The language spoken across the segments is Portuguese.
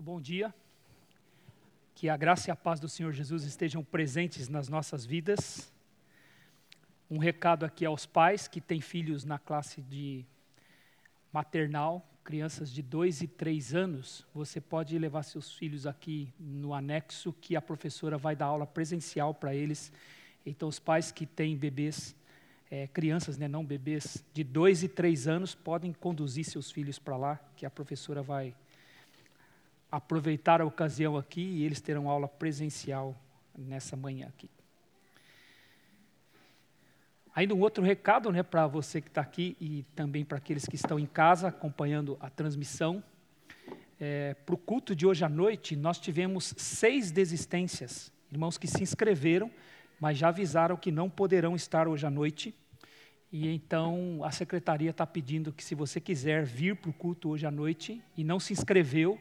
Bom dia. Que a graça e a paz do Senhor Jesus estejam presentes nas nossas vidas. Um recado aqui aos pais que têm filhos na classe de maternal, crianças de 2 e 3 anos. Você pode levar seus filhos aqui no anexo que a professora vai dar aula presencial para eles. Então, os pais que têm bebês, é, crianças, né, não bebês, de 2 e 3 anos, podem conduzir seus filhos para lá, que a professora vai aproveitar a ocasião aqui e eles terão aula presencial nessa manhã aqui. Ainda um outro recado né, para você que está aqui e também para aqueles que estão em casa acompanhando a transmissão. É, para o culto de hoje à noite, nós tivemos seis desistências. Irmãos que se inscreveram, mas já avisaram que não poderão estar hoje à noite. E então a secretaria está pedindo que, se você quiser vir para o culto hoje à noite e não se inscreveu,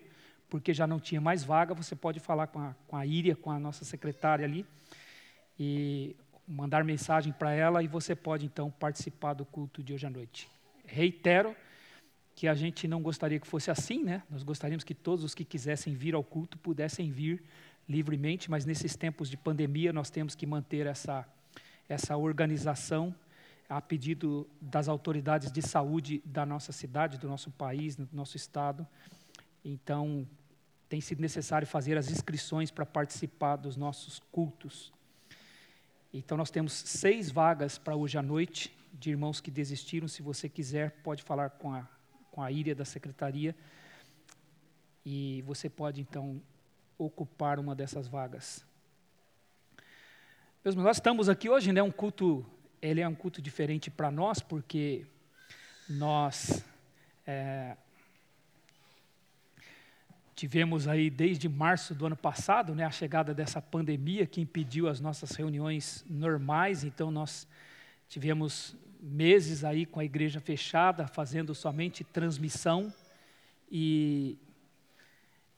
porque já não tinha mais vaga, você pode falar com a, com a Íria, com a nossa secretária ali, e mandar mensagem para ela, e você pode então participar do culto de hoje à noite. Reitero que a gente não gostaria que fosse assim, né? Nós gostaríamos que todos os que quisessem vir ao culto pudessem vir livremente, mas nesses tempos de pandemia nós temos que manter essa, essa organização a pedido das autoridades de saúde da nossa cidade, do nosso país, do nosso estado. Então, tem sido necessário fazer as inscrições para participar dos nossos cultos. Então, nós temos seis vagas para hoje à noite, de irmãos que desistiram. Se você quiser, pode falar com a, com a Íria da secretaria. E você pode, então, ocupar uma dessas vagas. Meus nós estamos aqui hoje, né, um culto, ele é um culto diferente para nós, porque nós é, Tivemos aí desde março do ano passado, né, a chegada dessa pandemia que impediu as nossas reuniões normais, então nós tivemos meses aí com a igreja fechada, fazendo somente transmissão. E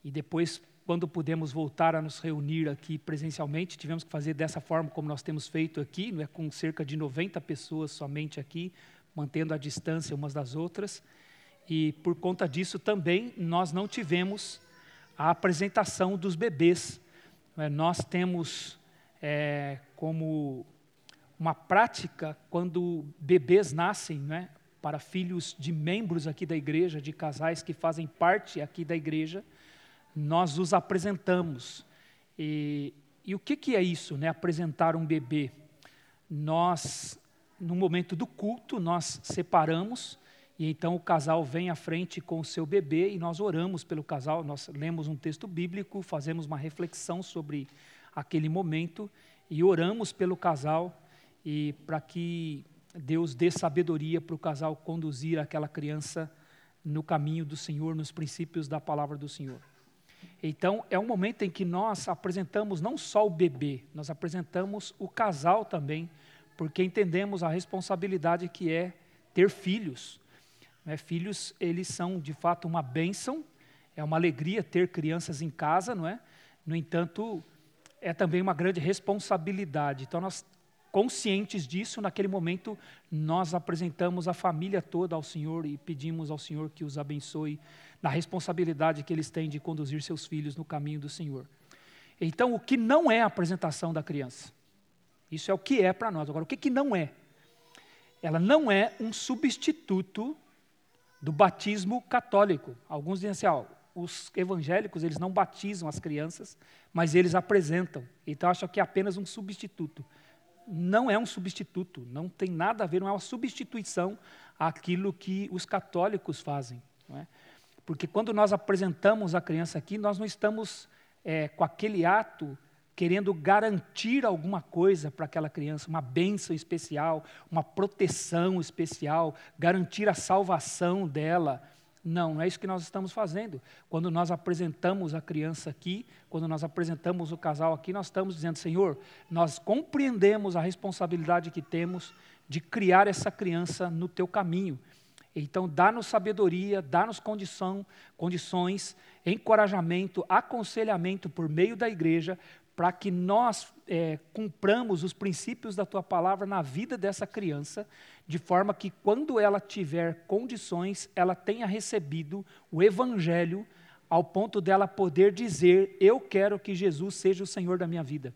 e depois quando pudemos voltar a nos reunir aqui presencialmente, tivemos que fazer dessa forma como nós temos feito aqui, não é? Com cerca de 90 pessoas somente aqui, mantendo a distância umas das outras. E por conta disso também nós não tivemos a apresentação dos bebês. É, nós temos é, como uma prática, quando bebês nascem, né, para filhos de membros aqui da igreja, de casais que fazem parte aqui da igreja, nós os apresentamos. E, e o que, que é isso, né, apresentar um bebê? Nós, no momento do culto, nós separamos e então o casal vem à frente com o seu bebê e nós oramos pelo casal, nós lemos um texto bíblico, fazemos uma reflexão sobre aquele momento e oramos pelo casal e para que Deus dê sabedoria para o casal conduzir aquela criança no caminho do Senhor, nos princípios da palavra do Senhor. Então, é um momento em que nós apresentamos não só o bebê, nós apresentamos o casal também, porque entendemos a responsabilidade que é ter filhos. Né? Filhos, eles são de fato uma bênção, é uma alegria ter crianças em casa, não é? No entanto, é também uma grande responsabilidade. Então, nós, conscientes disso, naquele momento, nós apresentamos a família toda ao Senhor e pedimos ao Senhor que os abençoe na responsabilidade que eles têm de conduzir seus filhos no caminho do Senhor. Então, o que não é a apresentação da criança? Isso é o que é para nós. Agora, o que, que não é? Ela não é um substituto do batismo católico. Alguns dizem assim, ó, os evangélicos eles não batizam as crianças, mas eles apresentam. Então acham que é apenas um substituto. Não é um substituto, não tem nada a ver, não é uma substituição àquilo que os católicos fazem. É? Porque quando nós apresentamos a criança aqui, nós não estamos é, com aquele ato querendo garantir alguma coisa para aquela criança, uma bênção especial, uma proteção especial, garantir a salvação dela. Não, não é isso que nós estamos fazendo. Quando nós apresentamos a criança aqui, quando nós apresentamos o casal aqui, nós estamos dizendo, Senhor, nós compreendemos a responsabilidade que temos de criar essa criança no teu caminho. Então, dá-nos sabedoria, dá-nos condição, condições, encorajamento, aconselhamento por meio da igreja, para que nós é, cumpramos os princípios da tua palavra na vida dessa criança, de forma que quando ela tiver condições, ela tenha recebido o evangelho, ao ponto dela poder dizer: Eu quero que Jesus seja o Senhor da minha vida.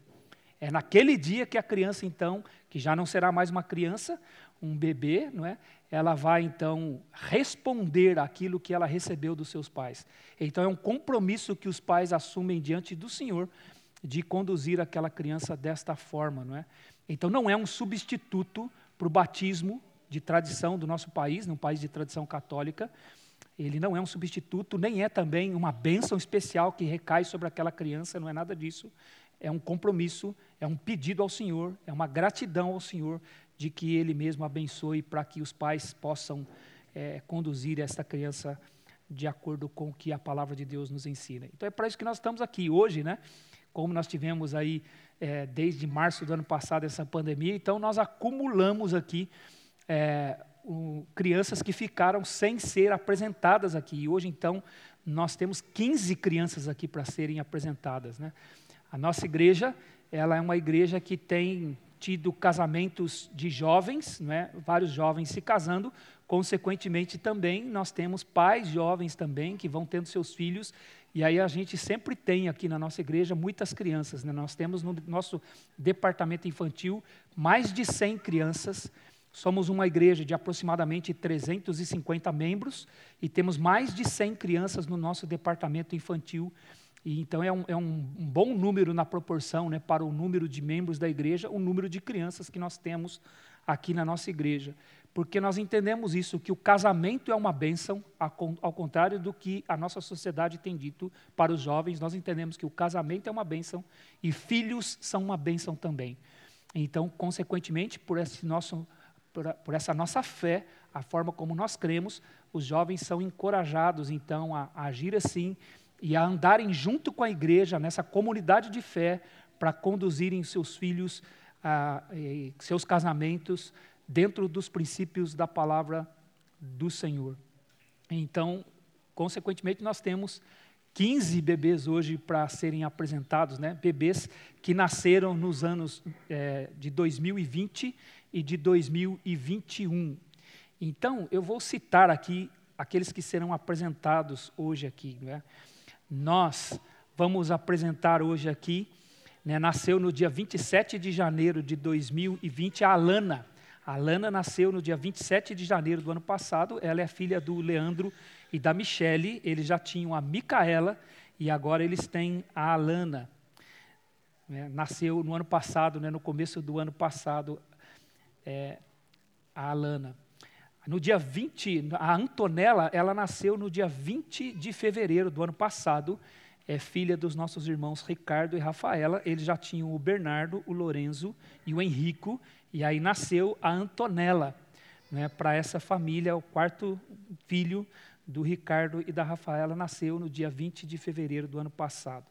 É naquele dia que a criança, então, que já não será mais uma criança, um bebê, não é? Ela vai então responder aquilo que ela recebeu dos seus pais. Então é um compromisso que os pais assumem diante do Senhor de conduzir aquela criança desta forma, não é? Então não é um substituto para o batismo de tradição do nosso país, num país de tradição católica. Ele não é um substituto, nem é também uma bênção especial que recai sobre aquela criança, não é nada disso. É um compromisso, é um pedido ao Senhor, é uma gratidão ao Senhor de que Ele mesmo abençoe para que os pais possam é, conduzir esta criança de acordo com o que a palavra de Deus nos ensina. Então é para isso que nós estamos aqui hoje, né? Como nós tivemos aí é, desde março do ano passado essa pandemia, então nós acumulamos aqui é, um, crianças que ficaram sem ser apresentadas aqui. E hoje, então, nós temos 15 crianças aqui para serem apresentadas. Né? A nossa igreja ela é uma igreja que tem tido casamentos de jovens, né? vários jovens se casando, consequentemente também nós temos pais jovens também que vão tendo seus filhos e aí a gente sempre tem aqui na nossa igreja muitas crianças. Né? Nós temos no nosso departamento infantil mais de 100 crianças. Somos uma igreja de aproximadamente 350 membros e temos mais de 100 crianças no nosso departamento infantil. E então é um, é um, bom número na proporção né, para o número de membros da igreja, o número de crianças que nós temos aqui na nossa igreja porque nós entendemos isso, que o casamento é uma bênção, ao contrário do que a nossa sociedade tem dito para os jovens, nós entendemos que o casamento é uma bênção e filhos são uma bênção também. Então, consequentemente, por, esse nosso, por, essa nossa fé, a forma como nós cremos, os jovens são encorajados, então, a, a agir assim e a andarem junto com a igreja, nessa comunidade de fé, para conduzirem seus filhos, a, a, seus casamentos, dentro dos princípios da palavra do Senhor. Então, consequentemente, nós temos 15 bebês hoje para serem apresentados, né? bebês que nasceram nos anos é, de 2020 e de 2021. Então, eu vou citar aqui aqueles que serão apresentados hoje aqui. Né? Nós vamos apresentar hoje aqui, né, nasceu no dia 27 de janeiro de 2020, a Alana. A Lana nasceu no dia 27 de janeiro do ano passado. Ela é filha do Leandro e da Michele. Eles já tinham a Micaela e agora eles têm a Alana. É, nasceu no ano passado, né, no começo do ano passado, é, a Alana. No dia 20, a Antonella, ela nasceu no dia 20 de fevereiro do ano passado. É filha dos nossos irmãos Ricardo e Rafaela. Eles já tinham o Bernardo, o Lorenzo e o Henrico. E aí nasceu a Antonella, né, para essa família, o quarto filho do Ricardo e da Rafaela nasceu no dia 20 de fevereiro do ano passado.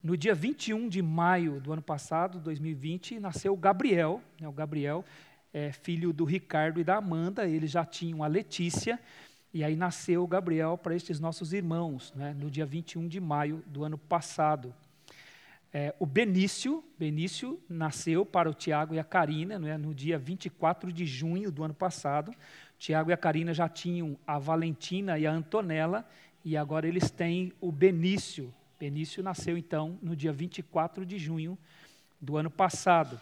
No dia 21 de maio do ano passado, 2020, nasceu o Gabriel. Né, o Gabriel é filho do Ricardo e da Amanda, eles já tinham a Letícia, e aí nasceu o Gabriel para estes nossos irmãos, né, no dia 21 de maio do ano passado. É, o Benício, Benício nasceu para o Tiago e a Karina é, no dia 24 de junho do ano passado. Tiago e a Karina já tinham a Valentina e a Antonella, e agora eles têm o Benício. Benício nasceu, então, no dia 24 de junho do ano passado.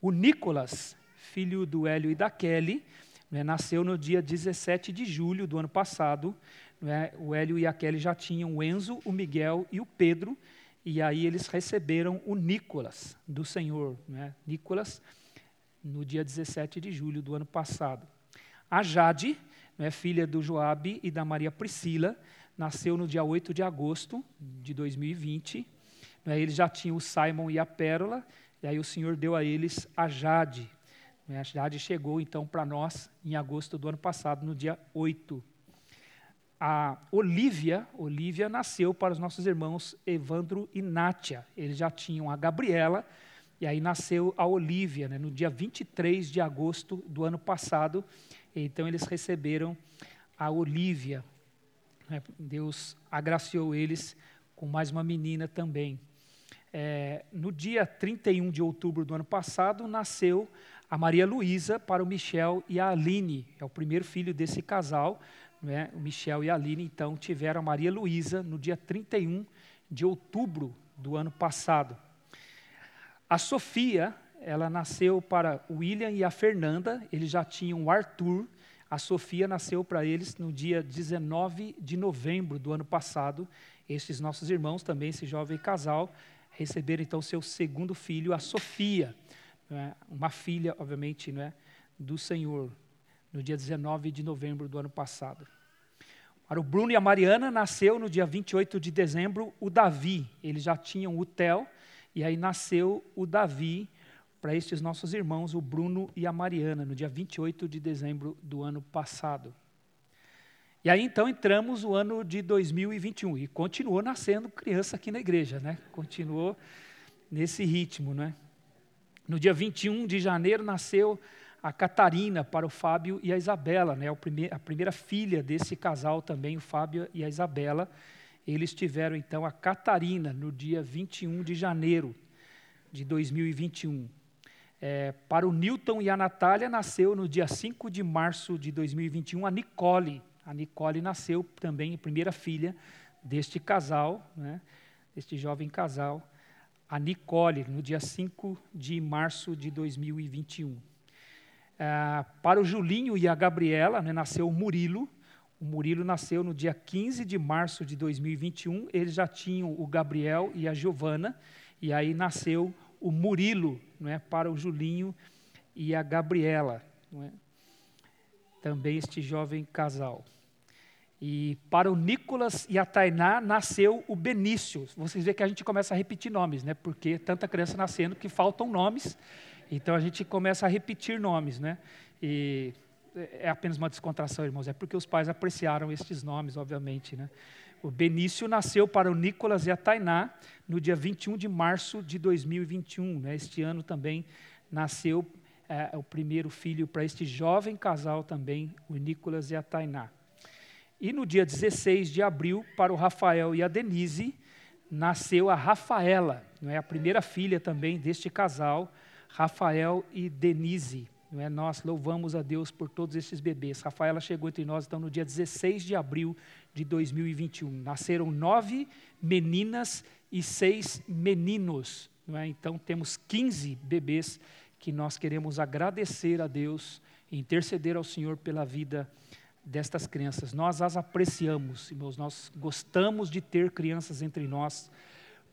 O Nicolas, filho do Hélio e da Kelly, né, nasceu no dia 17 de julho do ano passado. Né, o Hélio e a Kelly já tinham o Enzo, o Miguel e o Pedro, e aí eles receberam o Nicolas do Senhor, né? Nicolas, no dia 17 de julho do ano passado. A Jade, né, filha do Joabe e da Maria Priscila, nasceu no dia 8 de agosto de 2020. Né, eles já tinham o Simon e a Pérola, e aí o Senhor deu a eles a Jade. Né, a Jade chegou então para nós em agosto do ano passado, no dia 8 a Olívia, Olívia nasceu para os nossos irmãos Evandro e Nátia. Eles já tinham a Gabriela, e aí nasceu a Olívia, né, no dia 23 de agosto do ano passado. Então eles receberam a Olívia. Né, Deus agraciou eles com mais uma menina também. É, no dia 31 de outubro do ano passado, nasceu a Maria Luísa para o Michel e a Aline. É o primeiro filho desse casal. Né, o Michel e a Aline, então, tiveram a Maria Luísa no dia 31 de outubro do ano passado. A Sofia, ela nasceu para o William e a Fernanda, eles já tinham o Arthur. A Sofia nasceu para eles no dia 19 de novembro do ano passado. Estes nossos irmãos, também esse jovem casal, receberam então seu segundo filho, a Sofia, é? uma filha, obviamente, não é, do Senhor, no dia 19 de novembro do ano passado. Para o Bruno e a Mariana, nasceu no dia 28 de dezembro o Davi. Eles já tinham o Theo, e aí nasceu o Davi para estes nossos irmãos, o Bruno e a Mariana, no dia 28 de dezembro do ano passado. E aí então entramos o ano de 2021 e continuou nascendo criança aqui na igreja, né? Continuou nesse ritmo, né? No dia 21 de janeiro nasceu a Catarina para o Fábio e a Isabela, né? a primeira filha desse casal também, o Fábio e a Isabela. Eles tiveram então a Catarina no dia 21 de janeiro de 2021. É, para o Newton e a Natália, nasceu no dia 5 de março de 2021 a Nicole. A Nicole nasceu também, primeira filha deste casal, né, deste jovem casal, a Nicole, no dia 5 de março de 2021. É, para o Julinho e a Gabriela, né, nasceu o Murilo. O Murilo nasceu no dia 15 de março de 2021. Eles já tinham o Gabriel e a Giovana. E aí nasceu o Murilo não é, para o Julinho e a Gabriela. Não é? Também este jovem casal. E para o Nicolas e a Tainá nasceu o Benício. Vocês veem que a gente começa a repetir nomes, né? Porque tanta criança nascendo que faltam nomes. Então a gente começa a repetir nomes, né? E é apenas uma descontração, irmãos, é porque os pais apreciaram estes nomes, obviamente, né? O Benício nasceu para o Nicolas e a Tainá no dia 21 de março de 2021. Né? Este ano também nasceu é, o primeiro filho para este jovem casal também, o Nicolas e a Tainá. E no dia 16 de abril, para o Rafael e a Denise, nasceu a Rafaela, não é a primeira filha também deste casal, Rafael e Denise. Não é? Nós louvamos a Deus por todos esses bebês. Rafaela chegou entre nós então no dia 16 de abril de 2021. Nasceram nove meninas e seis meninos. Não é? Então temos 15 bebês que nós queremos agradecer a Deus e interceder ao Senhor pela vida destas crianças. Nós as apreciamos, irmãos, nós gostamos de ter crianças entre nós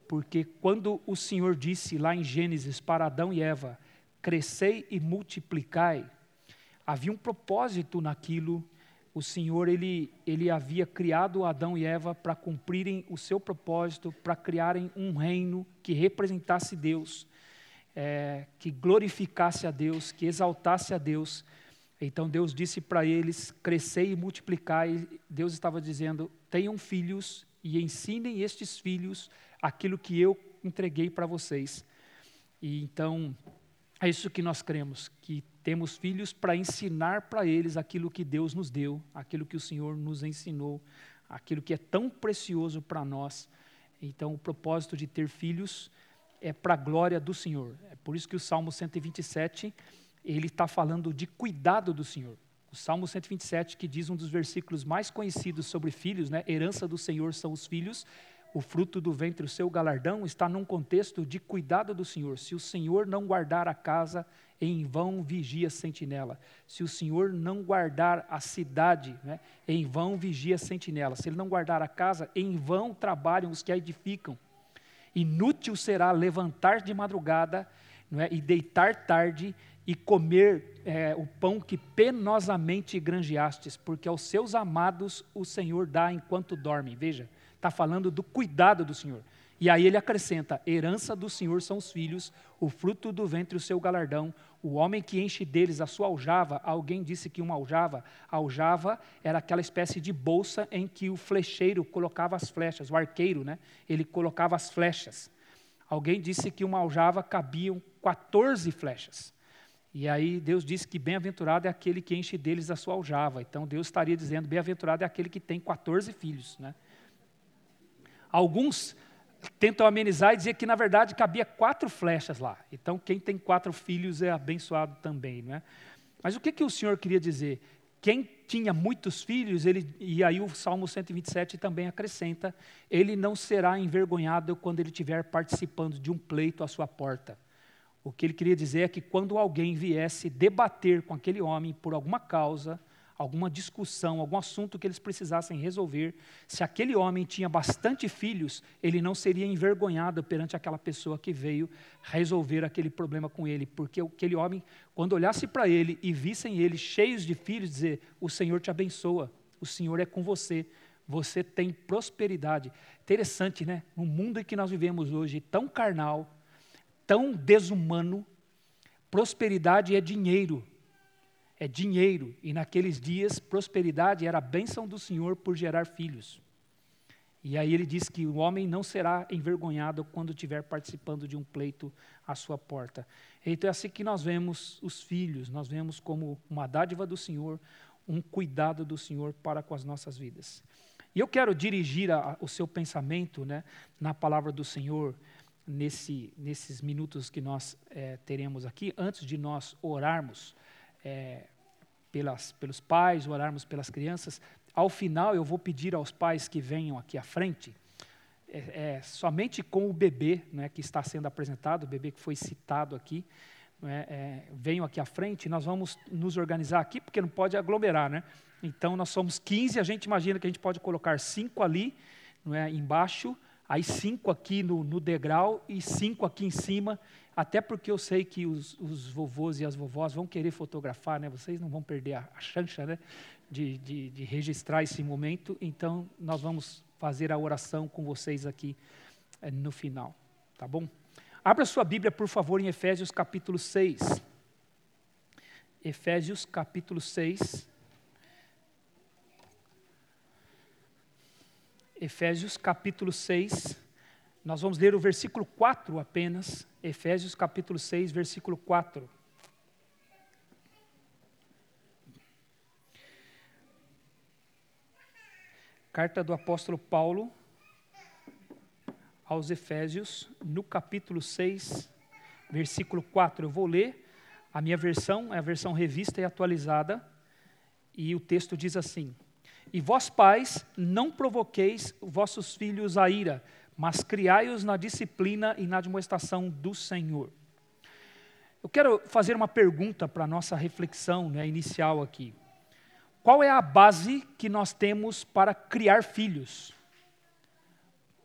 porque quando o Senhor disse lá em Gênesis para Adão e Eva, crescei e multiplicai, havia um propósito naquilo. O Senhor ele, ele havia criado Adão e Eva para cumprirem o seu propósito, para criarem um reino que representasse Deus, é, que glorificasse a Deus, que exaltasse a Deus. Então Deus disse para eles: crescei e multiplicai. Deus estava dizendo: tenham filhos e ensinem estes filhos aquilo que eu entreguei para vocês. E então, é isso que nós cremos, que temos filhos para ensinar para eles aquilo que Deus nos deu, aquilo que o Senhor nos ensinou, aquilo que é tão precioso para nós. Então, o propósito de ter filhos é para a glória do Senhor. É por isso que o Salmo 127, ele está falando de cuidado do Senhor. O Salmo 127, que diz um dos versículos mais conhecidos sobre filhos, né? Herança do Senhor são os filhos, o fruto do ventre, o seu galardão, está num contexto de cuidado do Senhor. Se o Senhor não guardar a casa, em vão vigia a sentinela. Se o Senhor não guardar a cidade, né, em vão vigia a sentinela. Se ele não guardar a casa, em vão trabalham os que a edificam. Inútil será levantar de madrugada é, e deitar tarde e comer é, o pão que penosamente granjeastes, porque aos seus amados o Senhor dá enquanto dormem. Veja, Está falando do cuidado do Senhor. E aí ele acrescenta: herança do Senhor são os filhos, o fruto do ventre o seu galardão, o homem que enche deles a sua aljava. Alguém disse que uma aljava, aljava era aquela espécie de bolsa em que o flecheiro colocava as flechas, o arqueiro, né? Ele colocava as flechas. Alguém disse que uma aljava cabiam 14 flechas. E aí Deus disse que bem-aventurado é aquele que enche deles a sua aljava. Então Deus estaria dizendo: bem-aventurado é aquele que tem 14 filhos, né? Alguns tentam amenizar e dizer que, na verdade, cabia quatro flechas lá. Então, quem tem quatro filhos é abençoado também. Não é? Mas o que, que o Senhor queria dizer? quem tinha muitos filhos, ele, e aí o Salmo 127 também acrescenta, ele não será envergonhado quando ele estiver participando de um pleito à sua porta. O que ele queria dizer é que quando alguém viesse debater com aquele homem por alguma causa, alguma discussão, algum assunto que eles precisassem resolver, se aquele homem tinha bastante filhos, ele não seria envergonhado perante aquela pessoa que veio resolver aquele problema com ele, porque aquele homem, quando olhasse para ele e vissem ele cheios de filhos, dizer: O Senhor te abençoa, o Senhor é com você, você tem prosperidade. Interessante, né? No mundo em que nós vivemos hoje, tão carnal, tão desumano, prosperidade é dinheiro é dinheiro, e naqueles dias prosperidade era a bênção do Senhor por gerar filhos. E aí ele diz que o homem não será envergonhado quando estiver participando de um pleito à sua porta. Então é assim que nós vemos os filhos, nós vemos como uma dádiva do Senhor, um cuidado do Senhor para com as nossas vidas. E eu quero dirigir a, o seu pensamento né, na palavra do Senhor nesse, nesses minutos que nós é, teremos aqui, antes de nós orarmos é, pelas, pelos pais, orarmos pelas crianças. Ao final, eu vou pedir aos pais que venham aqui à frente, é, é, somente com o bebê né, que está sendo apresentado, o bebê que foi citado aqui, né, venham aqui à frente, nós vamos nos organizar aqui, porque não pode aglomerar, né? Então, nós somos 15, a gente imagina que a gente pode colocar cinco ali, não é, embaixo, aí cinco aqui no, no degrau e cinco aqui em cima, até porque eu sei que os, os, vovôs e as vovós vão querer fotografar, né? Vocês não vão perder a, a chancha, né? De, de, de, registrar esse momento. Então, nós vamos fazer a oração com vocês aqui é, no final, tá bom? Abra sua Bíblia, por favor, em Efésios capítulo 6. Efésios capítulo 6. Efésios capítulo 6. Nós vamos ler o versículo 4 apenas, Efésios capítulo 6, versículo 4. Carta do apóstolo Paulo aos Efésios, no capítulo 6, versículo 4. Eu vou ler, a minha versão é a versão revista e atualizada, e o texto diz assim: E vós, pais, não provoqueis vossos filhos a ira, mas criai-os na disciplina e na demonstração do Senhor. Eu quero fazer uma pergunta para a nossa reflexão né, inicial aqui. Qual é a base que nós temos para criar filhos?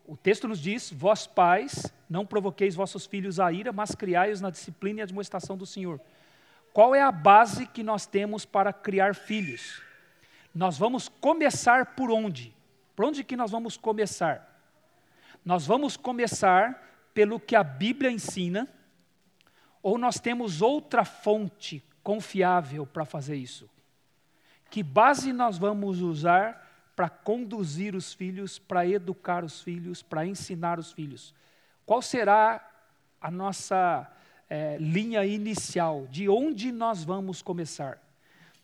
O texto nos diz: Vós pais, não provoqueis vossos filhos a ira, mas criai-os na disciplina e demonstração do Senhor. Qual é a base que nós temos para criar filhos? Nós vamos começar por onde? Por onde que nós vamos começar? Nós vamos começar pelo que a Bíblia ensina, ou nós temos outra fonte confiável para fazer isso? Que base nós vamos usar para conduzir os filhos, para educar os filhos, para ensinar os filhos? Qual será a nossa é, linha inicial? De onde nós vamos começar?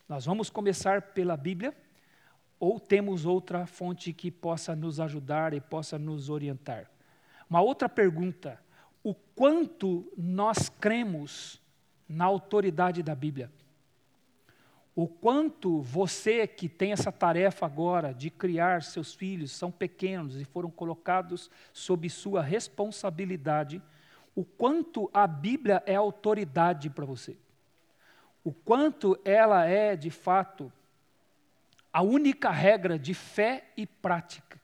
Nós vamos começar pela Bíblia? Ou temos outra fonte que possa nos ajudar e possa nos orientar? Uma outra pergunta: o quanto nós cremos na autoridade da Bíblia? O quanto você que tem essa tarefa agora de criar seus filhos, são pequenos e foram colocados sob sua responsabilidade, o quanto a Bíblia é autoridade para você? O quanto ela é, de fato, a única regra de fé e prática.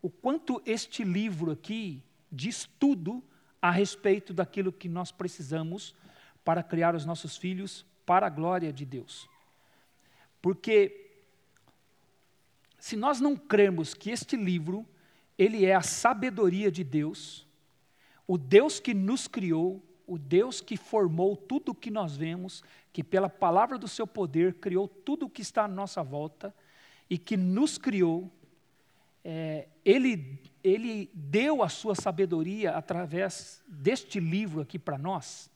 O quanto este livro aqui diz tudo a respeito daquilo que nós precisamos para criar os nossos filhos para a glória de Deus. Porque se nós não cremos que este livro ele é a sabedoria de Deus, o Deus que nos criou, o Deus que formou tudo o que nós vemos, que pela palavra do seu poder criou tudo o que está à nossa volta e que nos criou, é, ele, ele deu a sua sabedoria através deste livro aqui para nós.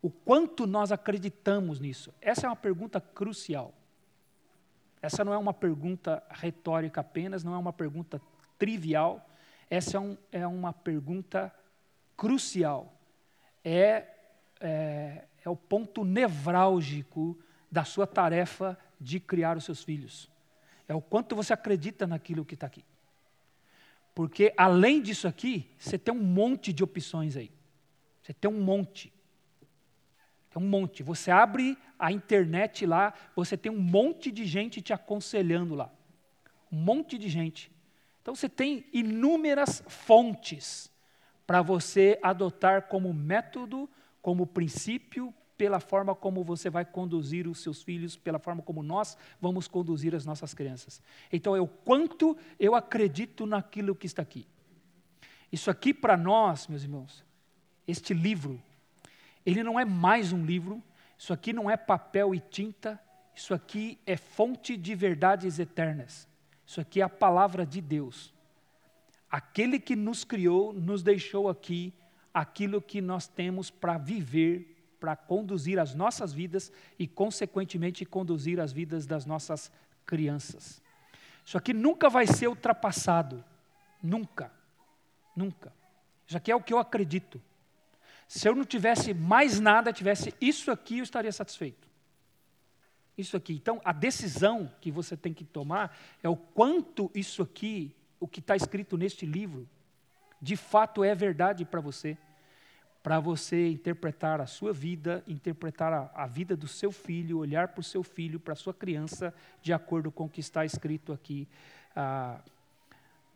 O quanto nós acreditamos nisso? Essa é uma pergunta crucial. Essa não é uma pergunta retórica apenas, não é uma pergunta trivial, essa é, um, é uma pergunta crucial é, é, é o ponto nevrálgico da sua tarefa de criar os seus filhos. É o quanto você acredita naquilo que está aqui. Porque além disso aqui, você tem um monte de opções aí. Você tem um monte. Tem um monte. Você abre a internet lá, você tem um monte de gente te aconselhando lá. Um monte de gente. Então você tem inúmeras fontes para você adotar como método, como princípio, pela forma como você vai conduzir os seus filhos, pela forma como nós vamos conduzir as nossas crianças. Então é o quanto eu acredito naquilo que está aqui. Isso aqui para nós, meus irmãos, este livro, ele não é mais um livro, isso aqui não é papel e tinta, isso aqui é fonte de verdades eternas. Isso aqui é a palavra de Deus. Aquele que nos criou, nos deixou aqui aquilo que nós temos para viver para conduzir as nossas vidas e, consequentemente, conduzir as vidas das nossas crianças. Isso aqui nunca vai ser ultrapassado. Nunca. Nunca. Isso aqui é o que eu acredito. Se eu não tivesse mais nada, tivesse isso aqui, eu estaria satisfeito. Isso aqui. Então, a decisão que você tem que tomar é o quanto isso aqui, o que está escrito neste livro, de fato é verdade para você para você interpretar a sua vida, interpretar a, a vida do seu filho, olhar para o seu filho, para a sua criança, de acordo com o que está escrito aqui ah,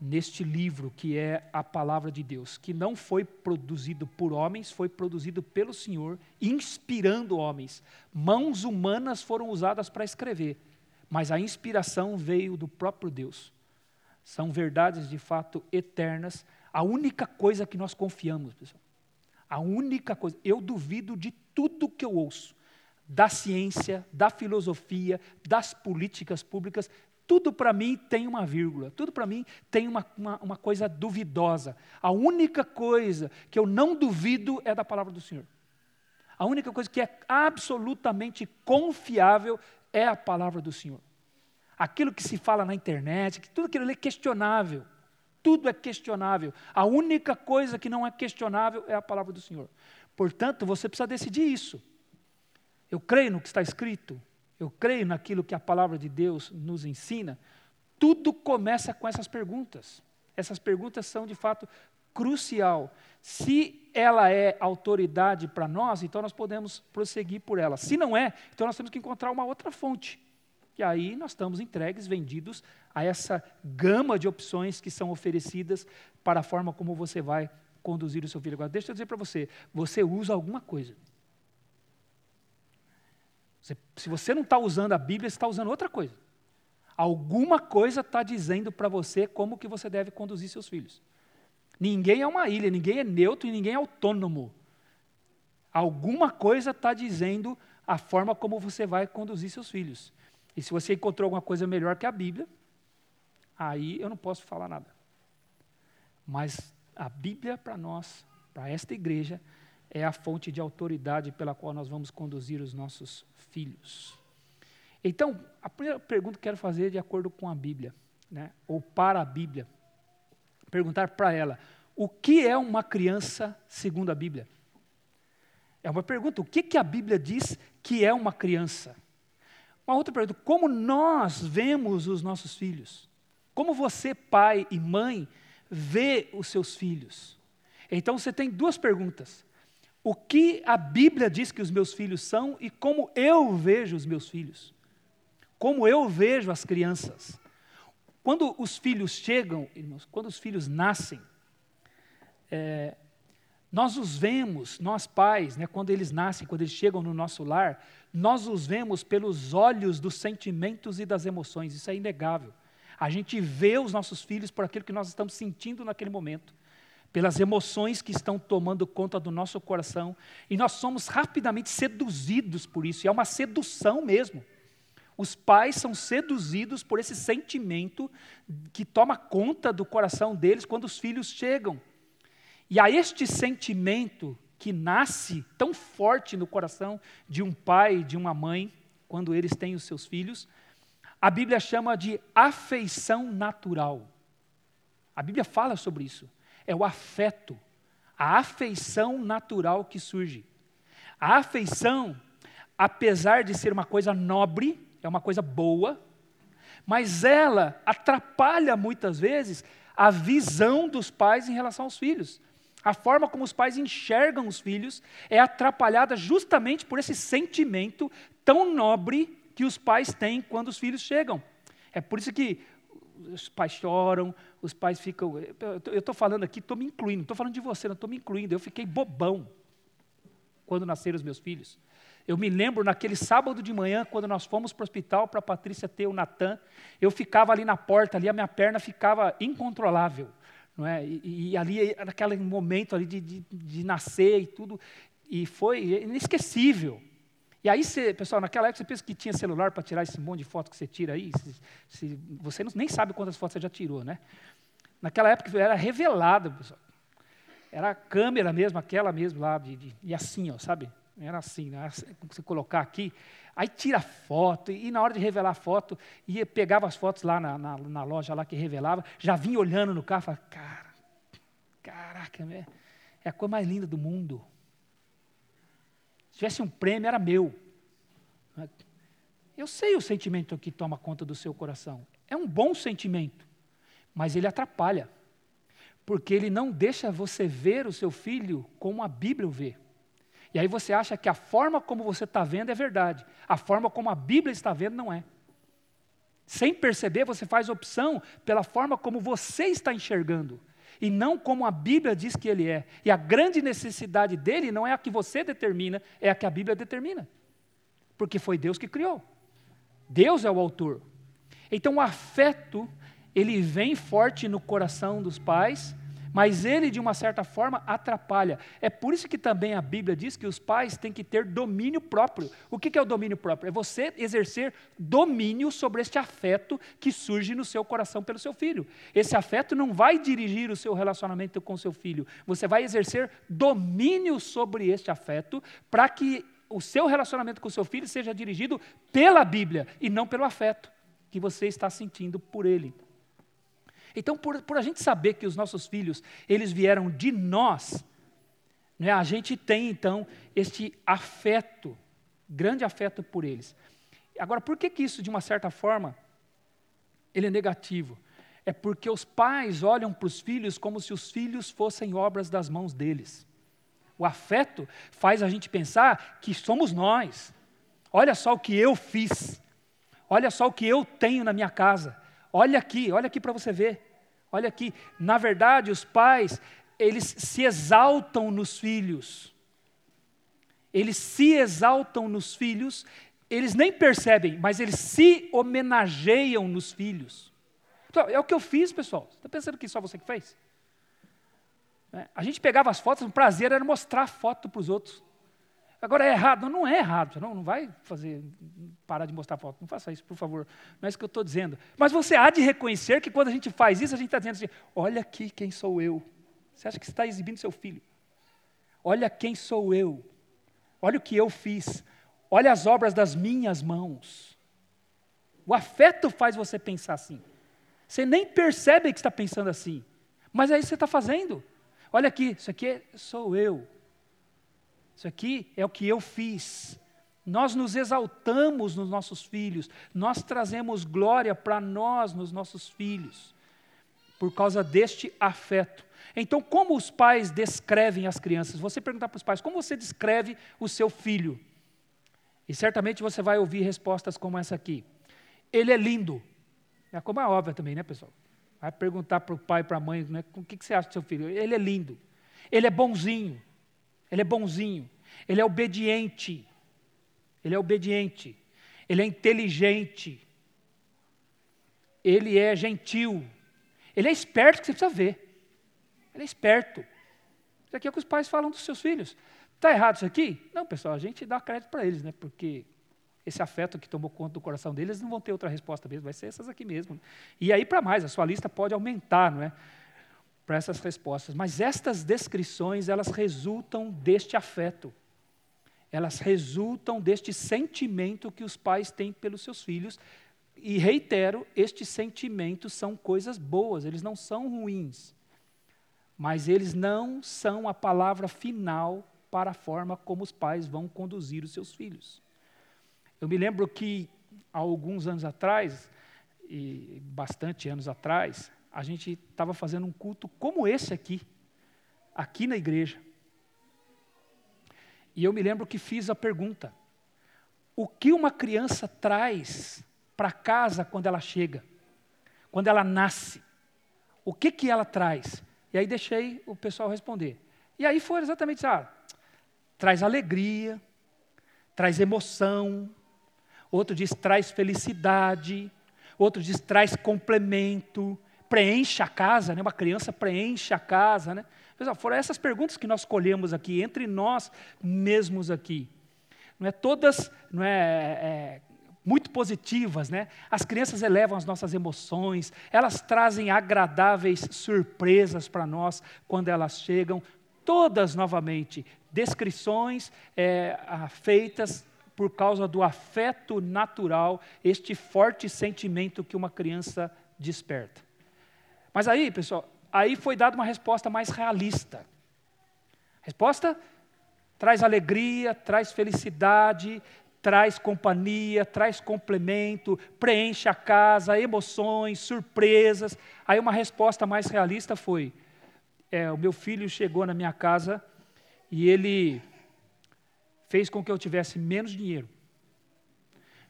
neste livro, que é a palavra de Deus, que não foi produzido por homens, foi produzido pelo Senhor, inspirando homens. Mãos humanas foram usadas para escrever, mas a inspiração veio do próprio Deus. São verdades de fato eternas. A única coisa que nós confiamos, pessoal, a única coisa, eu duvido de tudo que eu ouço, da ciência, da filosofia, das políticas públicas, tudo para mim tem uma vírgula, tudo para mim tem uma, uma, uma, coisa duvidosa. A única coisa que eu não duvido é da palavra do Senhor. A única coisa que é absolutamente confiável é a palavra do Senhor. Aquilo que se fala na internet, que tudo aquilo é questionável. Tudo é questionável. A única coisa que não é questionável é a palavra do Senhor. Portanto, você precisa decidir isso. Eu creio no que está escrito, eu creio naquilo que a palavra de Deus nos ensina. Tudo começa com essas perguntas. Essas perguntas são de fato crucial. Se ela é autoridade para nós, então nós podemos prosseguir por ela. Se não é, então nós temos que encontrar uma outra fonte. E aí nós estamos entregues, vendidos a essa gama de opções que são oferecidas para a forma como você vai conduzir o seu filho. Agora, deixa eu dizer para você: você usa alguma coisa. Você, se você não está usando a Bíblia, você está usando outra coisa. Alguma coisa está dizendo para você como que você deve conduzir seus filhos. Ninguém é uma ilha, ninguém é neutro e ninguém é autônomo. Alguma coisa está dizendo a forma como você vai conduzir seus filhos. E se você encontrou alguma coisa melhor que a Bíblia, aí eu não posso falar nada. Mas a Bíblia para nós, para esta igreja, é a fonte de autoridade pela qual nós vamos conduzir os nossos filhos. Então, a primeira pergunta que quero fazer é de acordo com a Bíblia, né, ou para a Bíblia. Perguntar para ela: o que é uma criança segundo a Bíblia? É uma pergunta: o que, que a Bíblia diz que é uma criança? Uma outra pergunta: como nós vemos os nossos filhos? Como você, pai e mãe, vê os seus filhos? Então você tem duas perguntas. O que a Bíblia diz que os meus filhos são e como eu vejo os meus filhos? Como eu vejo as crianças? Quando os filhos chegam, irmãos, quando os filhos nascem, é, nós os vemos, nós pais, né, quando eles nascem, quando eles chegam no nosso lar, nós os vemos pelos olhos dos sentimentos e das emoções, isso é inegável. A gente vê os nossos filhos por aquilo que nós estamos sentindo naquele momento, pelas emoções que estão tomando conta do nosso coração, e nós somos rapidamente seduzidos por isso, e é uma sedução mesmo. Os pais são seduzidos por esse sentimento que toma conta do coração deles quando os filhos chegam. E a este sentimento que nasce tão forte no coração de um pai de uma mãe, quando eles têm os seus filhos, a Bíblia chama de afeição natural. A Bíblia fala sobre isso. É o afeto, a afeição natural que surge. A afeição, apesar de ser uma coisa nobre, é uma coisa boa, mas ela atrapalha muitas vezes a visão dos pais em relação aos filhos. A forma como os pais enxergam os filhos é atrapalhada justamente por esse sentimento tão nobre que os pais têm quando os filhos chegam. É por isso que os pais choram, os pais ficam. Eu estou falando aqui, estou me incluindo, não estou falando de você, não estou me incluindo. Eu fiquei bobão quando nasceram os meus filhos. Eu me lembro naquele sábado de manhã, quando nós fomos para o hospital para a Patrícia ter o Natan, eu ficava ali na porta, ali a minha perna ficava incontrolável. Não é? e, e ali, naquele momento ali de, de, de nascer e tudo, e foi inesquecível. E aí, você, pessoal, naquela época você pensa que tinha celular para tirar esse monte de foto que você tira aí? Se, se, você não, nem sabe quantas fotos você já tirou, né? Naquela época era revelado, pessoal. Era a câmera mesmo, aquela mesmo lá, de, de, e assim, ó, sabe? Era assim, né? você colocar aqui, aí tira foto, e na hora de revelar a foto, ia, pegava as fotos lá na, na, na loja lá que revelava, já vinha olhando no carro, falava, cara, caraca, é, é a coisa mais linda do mundo. Se tivesse um prêmio, era meu. Eu sei o sentimento que toma conta do seu coração. É um bom sentimento, mas ele atrapalha. Porque ele não deixa você ver o seu filho como a Bíblia o vê. E aí você acha que a forma como você está vendo é verdade. A forma como a Bíblia está vendo não é. Sem perceber, você faz opção pela forma como você está enxergando e não como a Bíblia diz que ele é. E a grande necessidade dele não é a que você determina, é a que a Bíblia determina. Porque foi Deus que criou. Deus é o autor. Então o afeto, ele vem forte no coração dos pais, mas ele, de uma certa forma, atrapalha. É por isso que também a Bíblia diz que os pais têm que ter domínio próprio. O que é o domínio próprio? É você exercer domínio sobre este afeto que surge no seu coração pelo seu filho. Esse afeto não vai dirigir o seu relacionamento com o seu filho. Você vai exercer domínio sobre este afeto para que o seu relacionamento com o seu filho seja dirigido pela Bíblia e não pelo afeto que você está sentindo por ele. Então, por, por a gente saber que os nossos filhos, eles vieram de nós, né, a gente tem então este afeto, grande afeto por eles. Agora, por que, que isso, de uma certa forma, ele é negativo? É porque os pais olham para os filhos como se os filhos fossem obras das mãos deles. O afeto faz a gente pensar que somos nós. Olha só o que eu fiz. Olha só o que eu tenho na minha casa. Olha aqui, olha aqui para você ver. Olha aqui, na verdade, os pais, eles se exaltam nos filhos. Eles se exaltam nos filhos, eles nem percebem, mas eles se homenageiam nos filhos. Então, é o que eu fiz, pessoal. Está pensando que só você que fez? É, a gente pegava as fotos, o prazer era mostrar a foto para os outros. Agora é errado? Não, é errado. Não, não vai fazer, parar de mostrar foto. Não faça isso, por favor. Não é isso que eu estou dizendo. Mas você há de reconhecer que quando a gente faz isso, a gente está dizendo assim: olha aqui quem sou eu. Você acha que você está exibindo seu filho? Olha quem sou eu. Olha o que eu fiz. Olha as obras das minhas mãos. O afeto faz você pensar assim. Você nem percebe que está pensando assim. Mas aí você está fazendo. Olha aqui, isso aqui sou eu. Isso aqui é o que eu fiz. Nós nos exaltamos nos nossos filhos, nós trazemos glória para nós nos nossos filhos, por causa deste afeto. Então, como os pais descrevem as crianças? Você perguntar para os pais, como você descreve o seu filho? E certamente você vai ouvir respostas como essa aqui. Ele é lindo. É como é óbvio também, né, pessoal? Vai perguntar para o pai para a mãe, né, o que, que você acha do seu filho? Ele é lindo. Ele é bonzinho. Ele é bonzinho. Ele é obediente. Ele é obediente. Ele é inteligente. Ele é gentil. Ele é esperto que você precisa ver. Ele é esperto. Isso aqui é o que os pais falam dos seus filhos. Está errado isso aqui? Não, pessoal, a gente dá crédito para eles, né? Porque esse afeto que tomou conta do coração deles não vão ter outra resposta mesmo, vai ser essas aqui mesmo. E aí, para mais, a sua lista pode aumentar, não é? Para essas respostas. Mas estas descrições, elas resultam deste afeto elas resultam deste sentimento que os pais têm pelos seus filhos. E reitero, estes sentimentos são coisas boas, eles não são ruins. Mas eles não são a palavra final para a forma como os pais vão conduzir os seus filhos. Eu me lembro que há alguns anos atrás, e bastante anos atrás, a gente estava fazendo um culto como esse aqui, aqui na igreja. E eu me lembro que fiz a pergunta: o que uma criança traz para casa quando ela chega, quando ela nasce? O que que ela traz? E aí deixei o pessoal responder. E aí foi exatamente. Ah, traz alegria, traz emoção. Outro diz traz felicidade. Outro diz traz complemento. Preenche a casa, né? Uma criança preenche a casa, né? Foram essas perguntas que nós escolhemos aqui, entre nós mesmos aqui. Não é todas, não é, é muito positivas, né? As crianças elevam as nossas emoções, elas trazem agradáveis surpresas para nós quando elas chegam, todas novamente descrições é, feitas por causa do afeto natural, este forte sentimento que uma criança desperta. Mas aí, pessoal, aí foi dada uma resposta mais realista. Resposta traz alegria, traz felicidade, traz companhia, traz complemento, preenche a casa, emoções, surpresas. Aí uma resposta mais realista foi: é, o meu filho chegou na minha casa e ele fez com que eu tivesse menos dinheiro.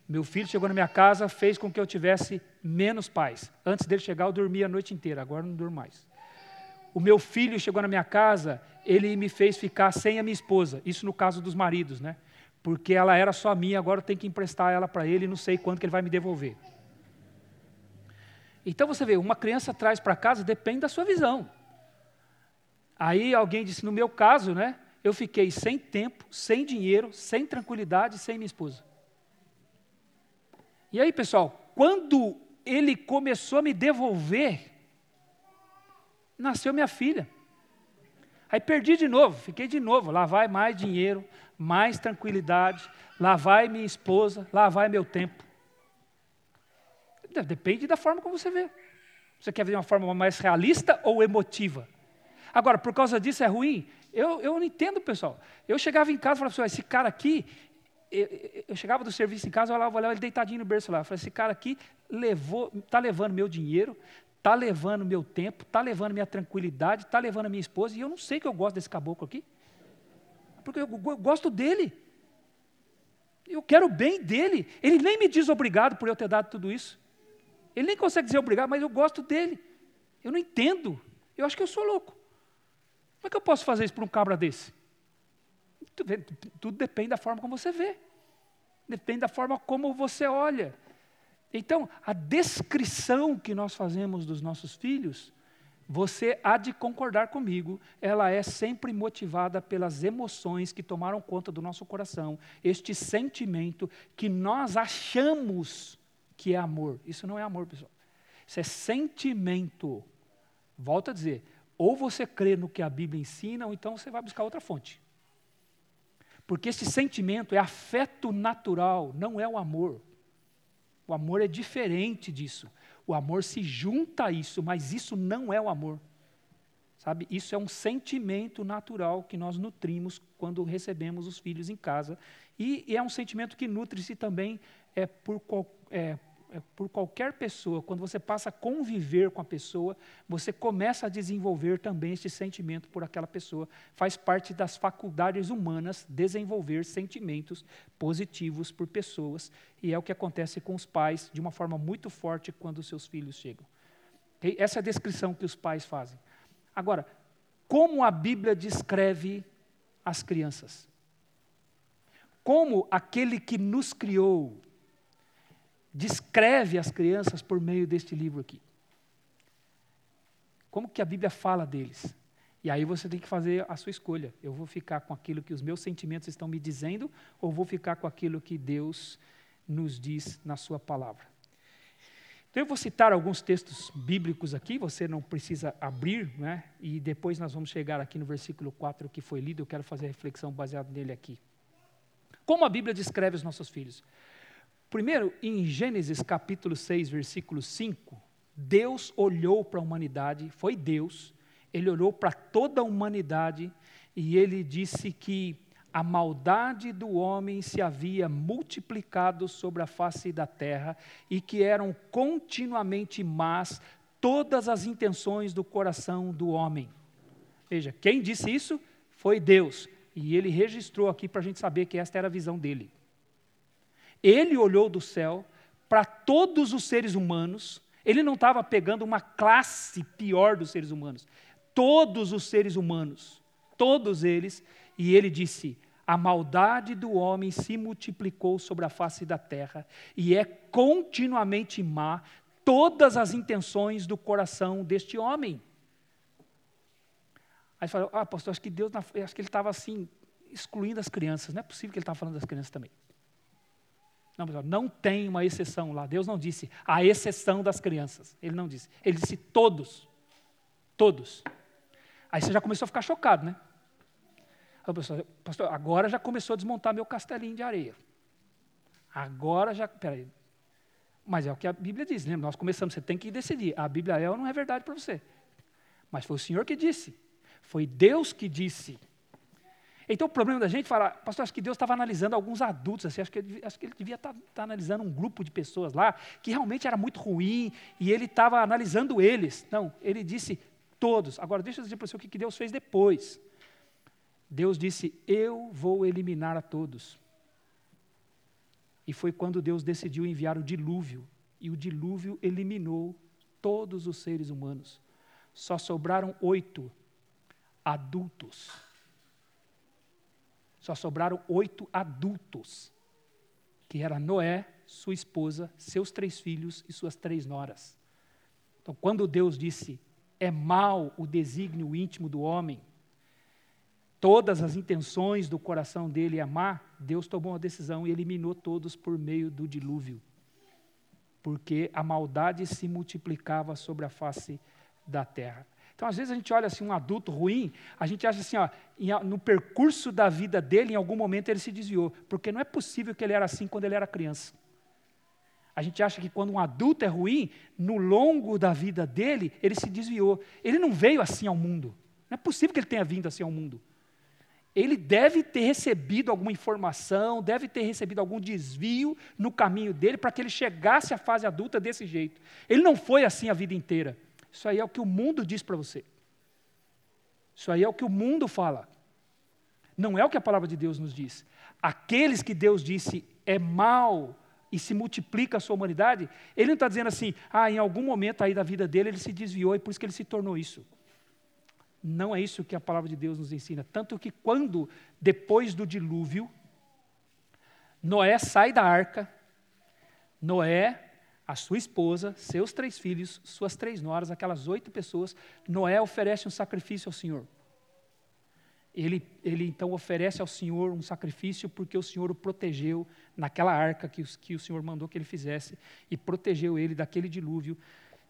Meu filho chegou na minha casa, fez com que eu tivesse menos paz. Antes dele chegar, eu dormia a noite inteira, agora não durmo mais. O meu filho chegou na minha casa, ele me fez ficar sem a minha esposa. Isso no caso dos maridos, né? porque ela era só minha, agora eu tenho que emprestar ela para ele não sei quando que ele vai me devolver. Então você vê, uma criança traz para casa depende da sua visão. Aí alguém disse, no meu caso, né, eu fiquei sem tempo, sem dinheiro, sem tranquilidade, sem minha esposa. E aí, pessoal, quando ele começou a me devolver, nasceu minha filha. Aí perdi de novo, fiquei de novo, lá vai mais dinheiro, mais tranquilidade, lá vai minha esposa, lá vai meu tempo. Depende da forma como você vê. Você quer ver uma forma mais realista ou emotiva? Agora, por causa disso é ruim? Eu, eu não entendo, pessoal. Eu chegava em casa e falava assim, esse cara aqui, eu, eu, chegava do serviço em casa, eu olhava, olhava ele deitadinho no berço lá. Eu falei, esse cara aqui levou, está levando meu dinheiro, está levando meu tempo, está levando minha tranquilidade, está levando a minha esposa, e eu não sei que eu gosto desse caboclo aqui porque eu gosto dele. Eu quero o bem dele. Ele nem me diz obrigado por eu ter dado tudo isso. Ele nem consegue dizer obrigado, mas eu gosto dele. Eu não entendo. Eu acho que eu sou louco. Como é que eu posso fazer isso para um cabra desse? Tudo depende da forma como você vê. Depende da forma como você olha. Então, a descrição que nós fazemos dos nossos filhos você há de concordar comigo, ela é sempre motivada pelas emoções que tomaram conta do nosso coração, este sentimento que nós achamos que é amor. Isso não é amor, pessoal. Isso é sentimento. Volto a dizer, ou você crê no que a Bíblia ensina, ou então você vai buscar outra fonte. Porque esse sentimento é afeto natural, não é o amor. O amor é diferente disso. O amor se junta a isso, mas isso não é o amor. Sabe? Isso é um sentimento natural que nós nutrimos quando recebemos os filhos em casa. E, e é um sentimento que nutre-se também é, por, é, por qualquer pessoa. Quando você passa a conviver com a pessoa, você começa a desenvolver também esse sentimento por aquela pessoa. Faz parte das faculdades humanas desenvolver sentimentos positivos por pessoas. E é o que acontece com os pais de uma forma muito forte quando seus filhos chegam. Essa é a descrição que os pais fazem. Agora, como a Bíblia descreve as crianças? Como aquele que nos criou descreve as crianças por meio deste livro aqui? Como que a Bíblia fala deles? E aí você tem que fazer a sua escolha. Eu vou ficar com aquilo que os meus sentimentos estão me dizendo ou vou ficar com aquilo que Deus nos diz na sua palavra. Então eu vou citar alguns textos bíblicos aqui, você não precisa abrir, né? e depois nós vamos chegar aqui no versículo 4 que foi lido, eu quero fazer reflexão baseada nele aqui. Como a Bíblia descreve os nossos filhos? Primeiro, em Gênesis capítulo 6, versículo 5, Deus olhou para a humanidade, foi Deus, ele olhou para toda a humanidade e ele disse que a maldade do homem se havia multiplicado sobre a face da terra e que eram continuamente más todas as intenções do coração do homem. Veja, quem disse isso foi Deus. E ele registrou aqui para a gente saber que esta era a visão dele. Ele olhou do céu para todos os seres humanos, ele não estava pegando uma classe pior dos seres humanos, todos os seres humanos, todos eles, e ele disse: a maldade do homem se multiplicou sobre a face da terra e é continuamente má todas as intenções do coração deste homem. Aí fala, ah, pastor, acho que Deus, acho que ele estava assim, excluindo as crianças. Não é possível que ele estava falando das crianças também. Não, mas, não tem uma exceção lá. Deus não disse a exceção das crianças. Ele não disse. Ele disse todos. Todos. Aí você já começou a ficar chocado, né? Pastor, pastor, agora já começou a desmontar meu castelinho de areia. Agora já. Peraí. Mas é o que a Bíblia diz, lembra? Nós começamos, você tem que decidir. A Bíblia é ou não é verdade para você. Mas foi o Senhor que disse. Foi Deus que disse. Então o problema da gente é falar, pastor, acho que Deus estava analisando alguns adultos, assim, acho, que ele, acho que ele devia estar tá, tá analisando um grupo de pessoas lá que realmente era muito ruim e ele estava analisando eles. Não, ele disse todos. Agora deixa eu dizer para você o que Deus fez depois. Deus disse: Eu vou eliminar a todos. E foi quando Deus decidiu enviar o dilúvio, e o dilúvio eliminou todos os seres humanos. Só sobraram oito adultos. Só sobraram oito adultos, que era Noé, sua esposa, seus três filhos e suas três noras. Então, quando Deus disse, é mal o desígnio íntimo do homem, todas as intenções do coração dele amar, Deus tomou uma decisão e eliminou todos por meio do dilúvio. Porque a maldade se multiplicava sobre a face da terra. Então, às vezes, a gente olha assim, um adulto ruim, a gente acha assim, ó, no percurso da vida dele, em algum momento ele se desviou. Porque não é possível que ele era assim quando ele era criança. A gente acha que quando um adulto é ruim, no longo da vida dele, ele se desviou. Ele não veio assim ao mundo. Não é possível que ele tenha vindo assim ao mundo ele deve ter recebido alguma informação, deve ter recebido algum desvio no caminho dele para que ele chegasse à fase adulta desse jeito. Ele não foi assim a vida inteira. Isso aí é o que o mundo diz para você. Isso aí é o que o mundo fala. Não é o que a palavra de Deus nos diz. Aqueles que Deus disse é mal e se multiplica a sua humanidade, ele não está dizendo assim, ah, em algum momento aí da vida dele ele se desviou e por isso que ele se tornou isso. Não é isso que a palavra de Deus nos ensina. Tanto que quando, depois do dilúvio, Noé sai da arca, Noé, a sua esposa, seus três filhos, suas três noras, aquelas oito pessoas, Noé oferece um sacrifício ao Senhor. Ele, ele então oferece ao Senhor um sacrifício porque o Senhor o protegeu naquela arca que, que o Senhor mandou que ele fizesse e protegeu ele daquele dilúvio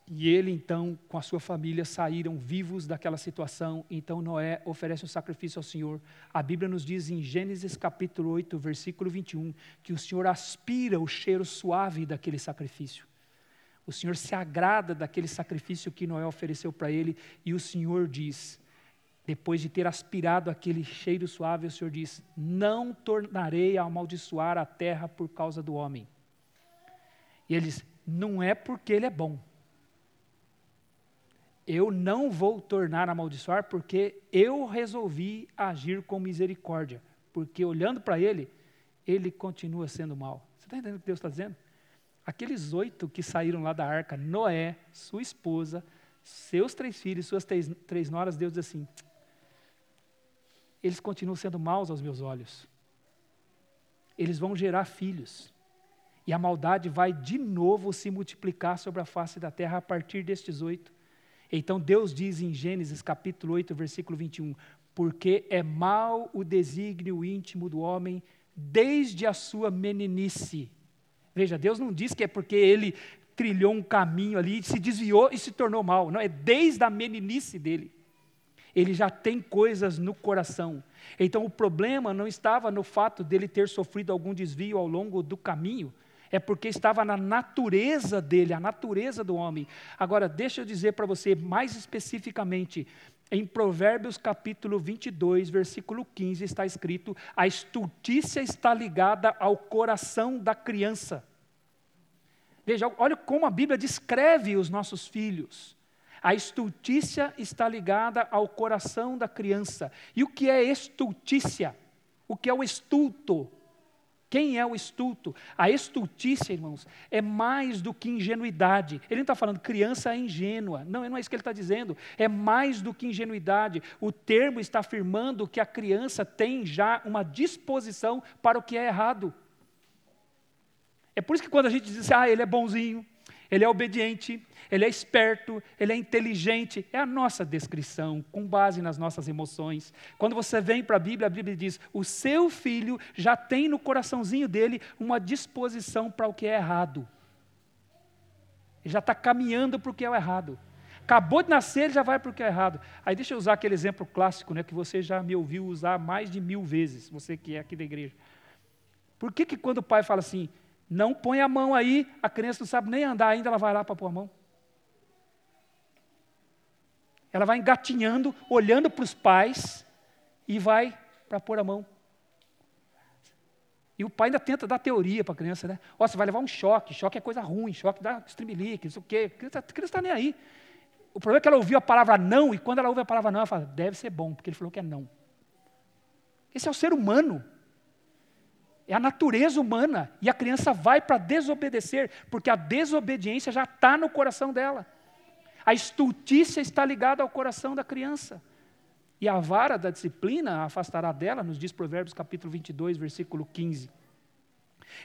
e ele então, com a sua família, saíram vivos daquela situação. Então Noé oferece um sacrifício ao Senhor. A Bíblia nos diz em Gênesis capítulo 8, versículo 21, que o Senhor aspira o cheiro suave daquele sacrifício. O Senhor se agrada daquele sacrifício que Noé ofereceu para ele, e o Senhor diz, depois de ter aspirado aquele cheiro suave, o Senhor diz: Não tornarei a amaldiçoar a terra por causa do homem. E ele diz: Não é porque ele é bom eu não vou tornar a amaldiçoar porque eu resolvi agir com misericórdia. Porque olhando para ele, ele continua sendo mal. Você está entendendo o que Deus está dizendo? Aqueles oito que saíram lá da arca, Noé, sua esposa, seus três filhos, suas três, três noras, Deus diz assim: eles continuam sendo maus aos meus olhos. Eles vão gerar filhos. E a maldade vai de novo se multiplicar sobre a face da terra a partir destes oito. Então Deus diz em Gênesis capítulo 8, versículo 21, porque é mau o desígnio íntimo do homem desde a sua meninice. Veja, Deus não diz que é porque ele trilhou um caminho ali, se desviou e se tornou mal. Não, é desde a meninice dele. Ele já tem coisas no coração. Então o problema não estava no fato dele ter sofrido algum desvio ao longo do caminho, É porque estava na natureza dele, a natureza do homem. Agora, deixa eu dizer para você mais especificamente, em Provérbios capítulo 22, versículo 15, está escrito: a estultícia está ligada ao coração da criança. Veja, olha como a Bíblia descreve os nossos filhos. A estultícia está ligada ao coração da criança. E o que é estultícia? O que é o estulto? Quem é o estulto? A estultícia, irmãos, é mais do que ingenuidade. Ele não está falando criança ingênua. Não, não é isso que ele está dizendo. É mais do que ingenuidade. O termo está afirmando que a criança tem já uma disposição para o que é errado. É por isso que quando a gente diz, assim, ah, ele é bonzinho, ele é obediente, ele é esperto, ele é inteligente. É a nossa descrição, com base nas nossas emoções. Quando você vem para a Bíblia, a Bíblia diz: o seu filho já tem no coraçãozinho dele uma disposição para o que é errado. Ele já está caminhando para o que é o errado. Acabou de nascer, ele já vai para o que é errado. Aí deixa eu usar aquele exemplo clássico, né, que você já me ouviu usar mais de mil vezes, você que é aqui da igreja. Por que, que quando o pai fala assim, não põe a mão aí, a criança não sabe nem andar ainda, ela vai lá para pôr a mão. Ela vai engatinhando, olhando para os pais e vai para pôr a mão. E o pai ainda tenta dar teoria para a criança, né? Ó, você vai levar um choque, choque é coisa ruim, choque dá streamlick, não sei o quê. A criança não está nem aí. O problema é que ela ouviu a palavra não, e quando ela ouve a palavra não, ela fala, deve ser bom, porque ele falou que é não. Esse é o ser humano. É a natureza humana. E a criança vai para desobedecer, porque a desobediência já está no coração dela. A estultícia está ligada ao coração da criança. E a vara da disciplina a afastará dela, nos diz Provérbios capítulo 22, versículo 15.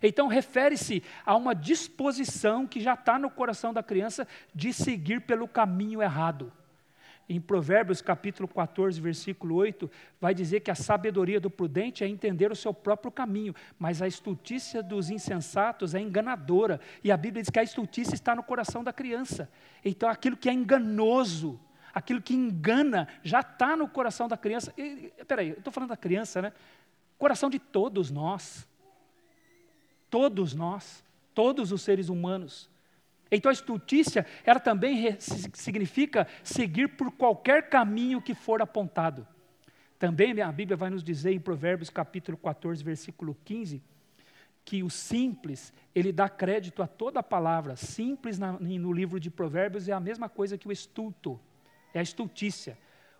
Então, refere-se a uma disposição que já está no coração da criança de seguir pelo caminho errado em Provérbios capítulo 14, versículo 8, vai dizer que a sabedoria do prudente é entender o seu próprio caminho, mas a estultícia dos insensatos é enganadora. E a Bíblia diz que a estultícia está no coração da criança. Então aquilo que é enganoso, aquilo que engana, já está no coração da criança. Espera aí, eu estou falando da criança, né? Coração de todos nós. Todos nós, todos os seres humanos. Então a estultícia, ela também significa seguir por qualquer caminho que for apontado. Também a Bíblia vai nos dizer em Provérbios capítulo 14, versículo 15, que o simples, ele dá crédito a toda palavra. Simples no livro de Provérbios é a mesma coisa que o estulto, é a estultícia.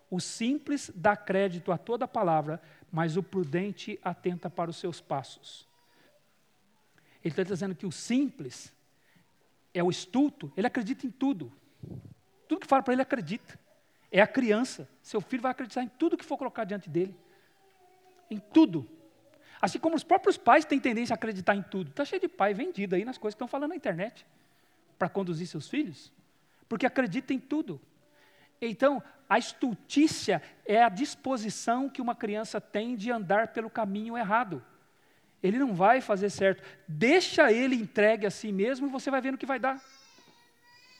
O simples dá crédito a toda palavra, mas o prudente atenta para os seus passos. Ele está dizendo que o simples, é o estulto, ele acredita em tudo. Tudo que fala para ele, acredita. É a criança. Seu filho vai acreditar em tudo que for colocar diante dele. Em tudo. Assim como os próprios pais têm tendência a acreditar em tudo. Está cheio de pai vendido aí nas coisas que estão falando na internet para conduzir seus filhos. Porque acredita em tudo. Então, a estultícia é a disposição que uma criança tem de andar pelo caminho errado. Ele não vai fazer certo. Deixa ele entregue a si mesmo e você vai ver no que vai dar.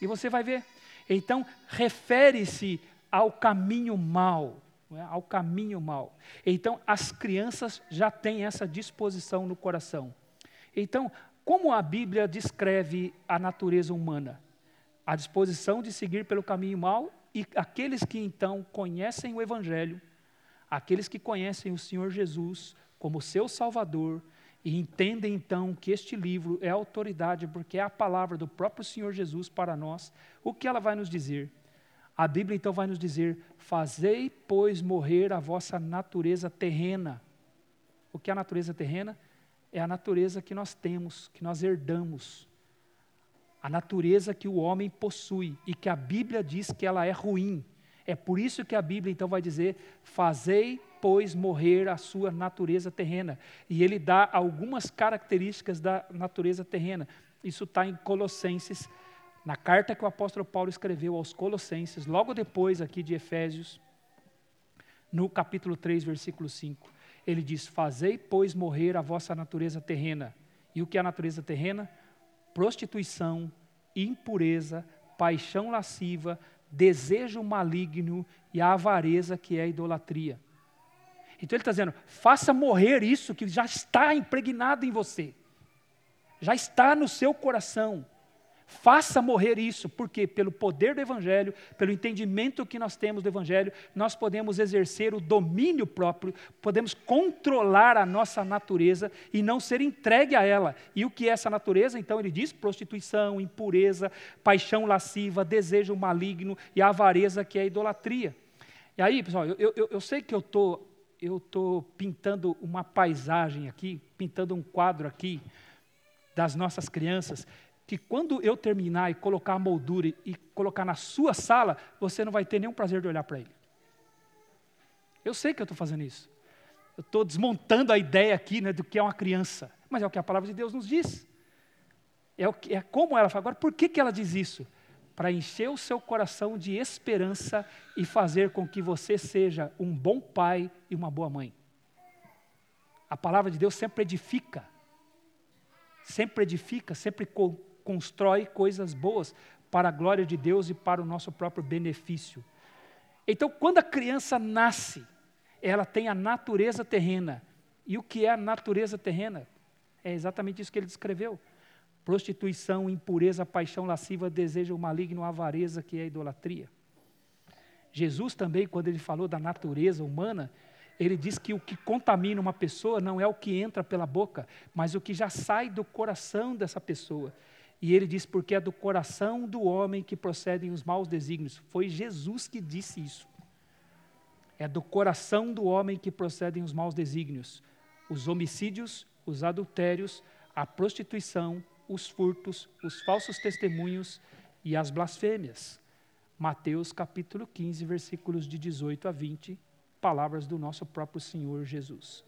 E você vai ver. Então, refere-se ao caminho mal. É? Ao caminho mal. Então, as crianças já têm essa disposição no coração. Então, como a Bíblia descreve a natureza humana? A disposição de seguir pelo caminho mal e aqueles que então conhecem o Evangelho, aqueles que conhecem o Senhor Jesus, como seu Salvador e entendem então que este livro é autoridade porque é a palavra do próprio Senhor Jesus para nós, o que ela vai nos dizer? A Bíblia então vai nos dizer: Fazei, pois, morrer a vossa natureza terrena. O que é a natureza terrena? É a natureza que nós temos, que nós herdamos. A natureza que o homem possui e que a Bíblia diz que ela é ruim. É por isso que a Bíblia então vai dizer: Fazei, pois, morrer a sua natureza terrena. E ele dá algumas características da natureza terrena. Isso está em Colossenses, na carta que o apóstolo Paulo escreveu aos Colossenses, logo depois aqui de Efésios, no capítulo 3, versículo 5. Ele diz: Fazei, pois, morrer a vossa natureza terrena. E o que é a natureza terrena? Prostituição, impureza, paixão lasciva, desejo maligno e a avareza que é a idolatria. Então ele está dizendo: faça morrer isso que já está impregnado em você. Já está no seu coração. Faça morrer isso, porque pelo poder do Evangelho, pelo entendimento que nós temos do Evangelho, nós podemos exercer o domínio próprio, podemos controlar a nossa natureza e não ser entregue a ela. E o que é essa natureza? Então ele diz: prostituição, impureza, paixão lasciva, desejo maligno e avareza, que é a idolatria. E aí, pessoal, eu, eu, eu sei que eu tô, estou pintando uma paisagem aqui, pintando um quadro aqui das nossas crianças que quando eu terminar e colocar a moldura e colocar na sua sala, você não vai ter nenhum prazer de olhar para ele. Eu sei que eu estou fazendo isso. Eu estou desmontando a ideia aqui né, do que é uma criança. Mas é o que a palavra de Deus nos diz. É, o que, é como ela fala. Agora, por que, que ela diz isso? Para encher o seu coração de esperança e fazer com que você seja um bom pai e uma boa mãe. A palavra de Deus sempre edifica. Sempre edifica, sempre constrói coisas boas para a glória de Deus e para o nosso próprio benefício. Então, quando a criança nasce, ela tem a natureza terrena. E o que é a natureza terrena? É exatamente isso que ele descreveu: prostituição, impureza, paixão lasciva, desejo maligno, avareza, que é idolatria. Jesus também, quando ele falou da natureza humana, ele diz que o que contamina uma pessoa não é o que entra pela boca, mas o que já sai do coração dessa pessoa. E ele diz: porque é do coração do homem que procedem os maus desígnios. Foi Jesus que disse isso. É do coração do homem que procedem os maus desígnios. Os homicídios, os adultérios, a prostituição, os furtos, os falsos testemunhos e as blasfêmias. Mateus capítulo 15, versículos de 18 a 20, palavras do nosso próprio Senhor Jesus.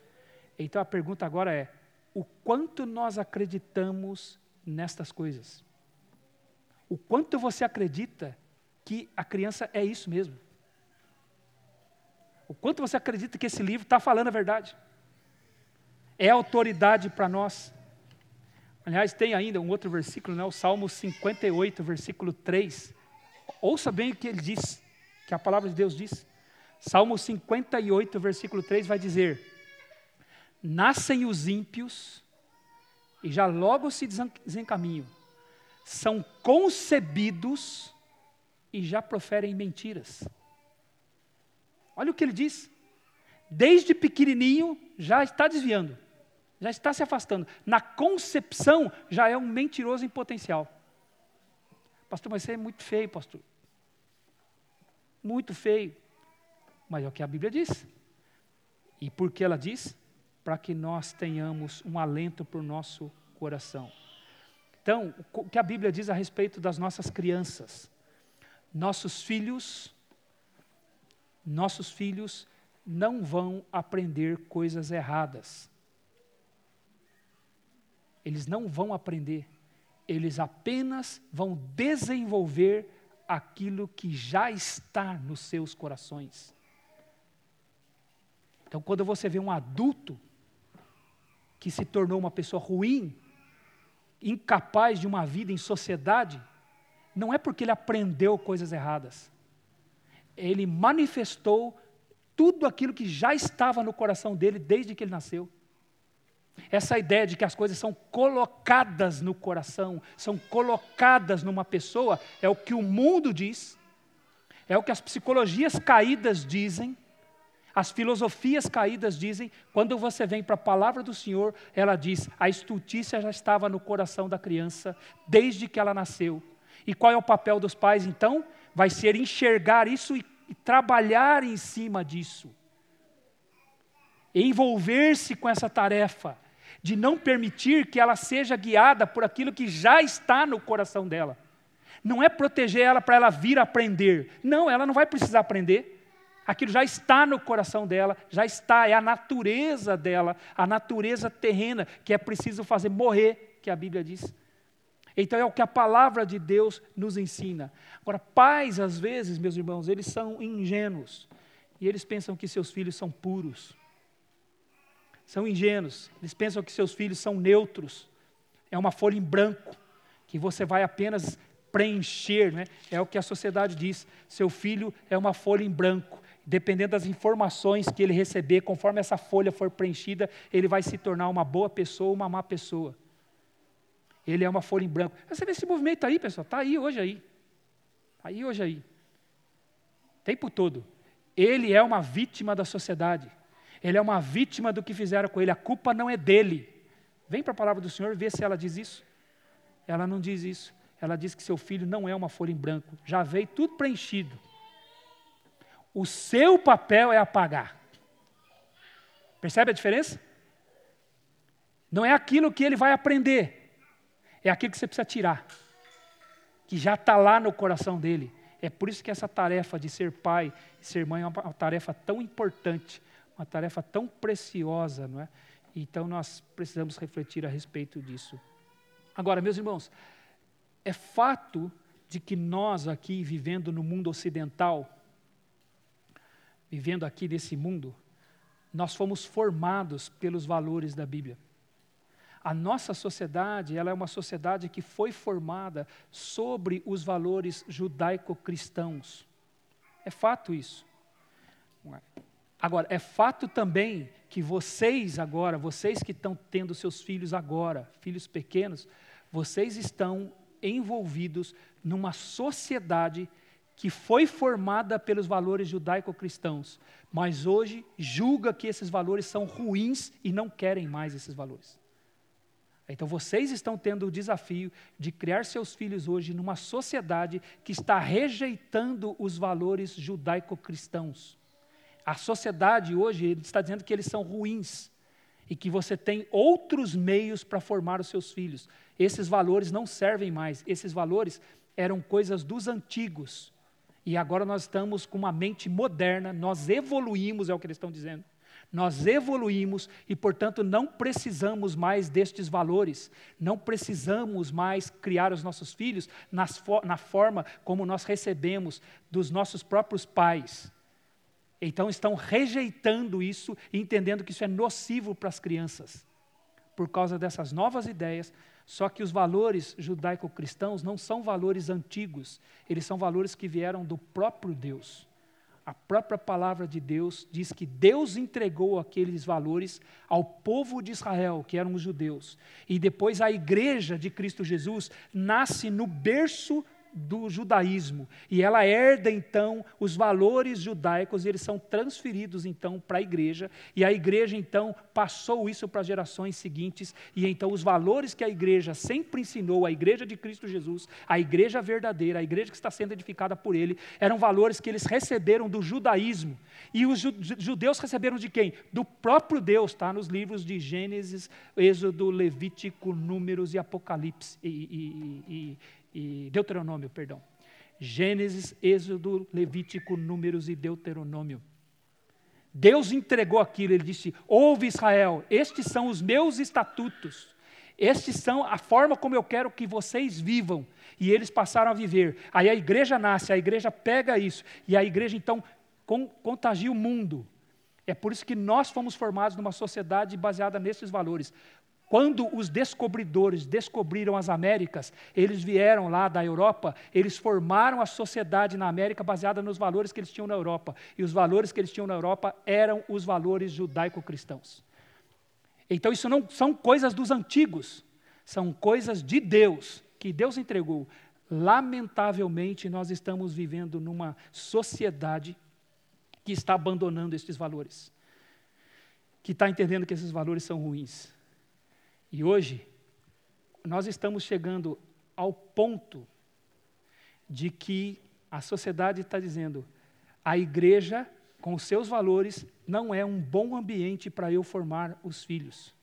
Então a pergunta agora é: o quanto nós acreditamos nestas coisas. O quanto você acredita que a criança é isso mesmo. O quanto você acredita que esse livro está falando a verdade. É autoridade para nós. Aliás, tem ainda um outro versículo, né, o Salmo 58, versículo 3. Ouça bem o que ele diz, que a palavra de Deus diz. Salmo 58, versículo 3 vai dizer: Nascem os ímpios e já logo se desencaminham. São concebidos e já proferem mentiras. Olha o que ele diz. Desde pequenininho já está desviando, já está se afastando. Na concepção já é um mentiroso em potencial. Pastor, mas isso é muito feio, pastor. Muito feio. Mas é o que a Bíblia diz. E por que ela diz? para que nós tenhamos um alento para o nosso coração. Então, o que a Bíblia diz a respeito das nossas crianças? Nossos filhos, nossos filhos não vão aprender coisas erradas. Eles não vão aprender, eles apenas vão desenvolver aquilo que já está nos seus corações. Então, quando você vê um adulto que se tornou uma pessoa ruim, incapaz de uma vida em sociedade, não é porque ele aprendeu coisas erradas. Ele manifestou tudo aquilo que já estava no coração dele desde que ele nasceu. Essa ideia de que as coisas são colocadas no coração, são colocadas numa pessoa, é o que o mundo diz, é o que as psicologias caídas dizem, as filosofias caídas dizem, quando você vem para a palavra do Senhor, ela diz: a estultícia já estava no coração da criança desde que ela nasceu. E qual é o papel dos pais então? Vai ser enxergar isso e, e trabalhar em cima disso. Envolver-se com essa tarefa de não permitir que ela seja guiada por aquilo que já está no coração dela. Não é proteger ela para ela vir aprender. Não, ela não vai precisar aprender aquilo já está no coração dela, já está, é a natureza dela, a natureza terrena, que é preciso fazer morrer, que a Bíblia diz. Então é o que a palavra de Deus nos ensina. Agora, pais, às vezes, meus irmãos, eles são ingênuos, e eles pensam que seus filhos são puros. São ingênuos, eles pensam que seus filhos são neutros, é uma folha em branco, que você vai apenas preencher, né? é o que a sociedade diz. Seu filho é uma folha em branco dependendo das informações que ele receber, conforme essa folha for preenchida, ele vai se tornar uma boa pessoa ou uma má pessoa. Ele é uma folha em branco. Você vê esse movimento aí, pessoal, está aí hoje aí. Está aí hoje aí. Tempo todo. Ele é uma vítima da sociedade. Ele é uma vítima do que fizeram com ele. A culpa não é dele. Vem para a palavra do Senhor ver se ela diz isso. Ela não diz isso. Ela diz que seu filho não é uma folha em branco. Já veio tudo preenchido. O seu papel é apagar. Percebe a diferença? Não é aquilo que ele vai aprender, é aquilo que você precisa tirar, que já está lá no coração dele. É por isso que essa tarefa de ser pai e ser mãe é uma tarefa tão importante, uma tarefa tão preciosa, não é? Então nós precisamos refletir a respeito disso. Agora, meus irmãos, é fato de que nós aqui, vivendo no mundo ocidental, vivendo aqui nesse mundo, nós fomos formados pelos valores da Bíblia. A nossa sociedade, ela é uma sociedade que foi formada sobre os valores judaico-cristãos. É fato isso. Agora, é fato também que vocês agora, vocês que estão tendo seus filhos agora, filhos pequenos, vocês estão envolvidos numa sociedade que foi formada pelos valores judaico-cristãos, mas hoje julga que esses valores são ruins e não querem mais esses valores. Então vocês estão tendo o desafio de criar seus filhos hoje numa sociedade que está rejeitando os valores judaico-cristãos. A sociedade hoje está dizendo que eles são ruins e que você tem outros meios para formar os seus filhos. Esses valores não servem mais, esses valores eram coisas dos antigos. E agora nós estamos com uma mente moderna, nós evoluímos, é o que eles estão dizendo. Nós evoluímos e, portanto, não precisamos mais destes valores, não precisamos mais criar os nossos filhos nas, na forma como nós recebemos dos nossos próprios pais. Então, estão rejeitando isso e entendendo que isso é nocivo para as crianças, por causa dessas novas ideias. Só que os valores judaico-cristãos não são valores antigos, eles são valores que vieram do próprio Deus. A própria palavra de Deus diz que Deus entregou aqueles valores ao povo de Israel, que eram os judeus. E depois a igreja de Cristo Jesus nasce no berço do judaísmo. E ela herda então os valores judaicos, e eles são transferidos então para a igreja, e a igreja então passou isso para as gerações seguintes, e então os valores que a igreja sempre ensinou, a igreja de Cristo Jesus, a igreja verdadeira, a igreja que está sendo edificada por ele, eram valores que eles receberam do judaísmo. E os judeus receberam de quem? Do próprio Deus, está nos livros de Gênesis, Êxodo, Levítico, Números e Apocalipse. E, e, e, e Deuteronômio, perdão. Gênesis, Êxodo, Levítico, Números e Deuteronômio. Deus entregou aquilo, ele disse: Ouve Israel, estes são os meus estatutos, estes são a forma como eu quero que vocês vivam. E eles passaram a viver. Aí a igreja nasce, a igreja pega isso, e a igreja então contagia o mundo. É por isso que nós fomos formados numa sociedade baseada nesses valores. Quando os descobridores descobriram as Américas, eles vieram lá da Europa, eles formaram a sociedade na América baseada nos valores que eles tinham na Europa. E os valores que eles tinham na Europa eram os valores judaico-cristãos. Então, isso não são coisas dos antigos, são coisas de Deus, que Deus entregou. Lamentavelmente, nós estamos vivendo numa sociedade que está abandonando estes valores, que está entendendo que esses valores são ruins e hoje, nós estamos chegando ao ponto de que a sociedade está dizendo: a igreja, com os seus valores, não é um bom ambiente para eu formar os filhos.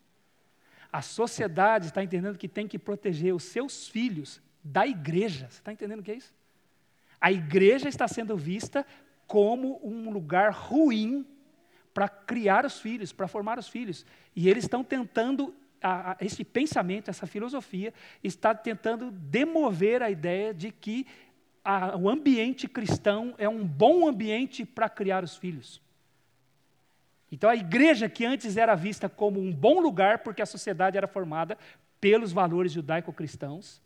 A sociedade está entendendo que tem que proteger os seus filhos da igreja. Você está entendendo o que é isso? A igreja está sendo vista como um lugar ruim para criar os filhos, para formar os filhos. E eles estão tentando a, a, esse pensamento, essa filosofia, está tentando demover a ideia de que a, o ambiente cristão é um bom ambiente para criar os filhos. Então, a igreja, que antes era vista como um bom lugar, porque a sociedade era formada pelos valores judaico-cristãos,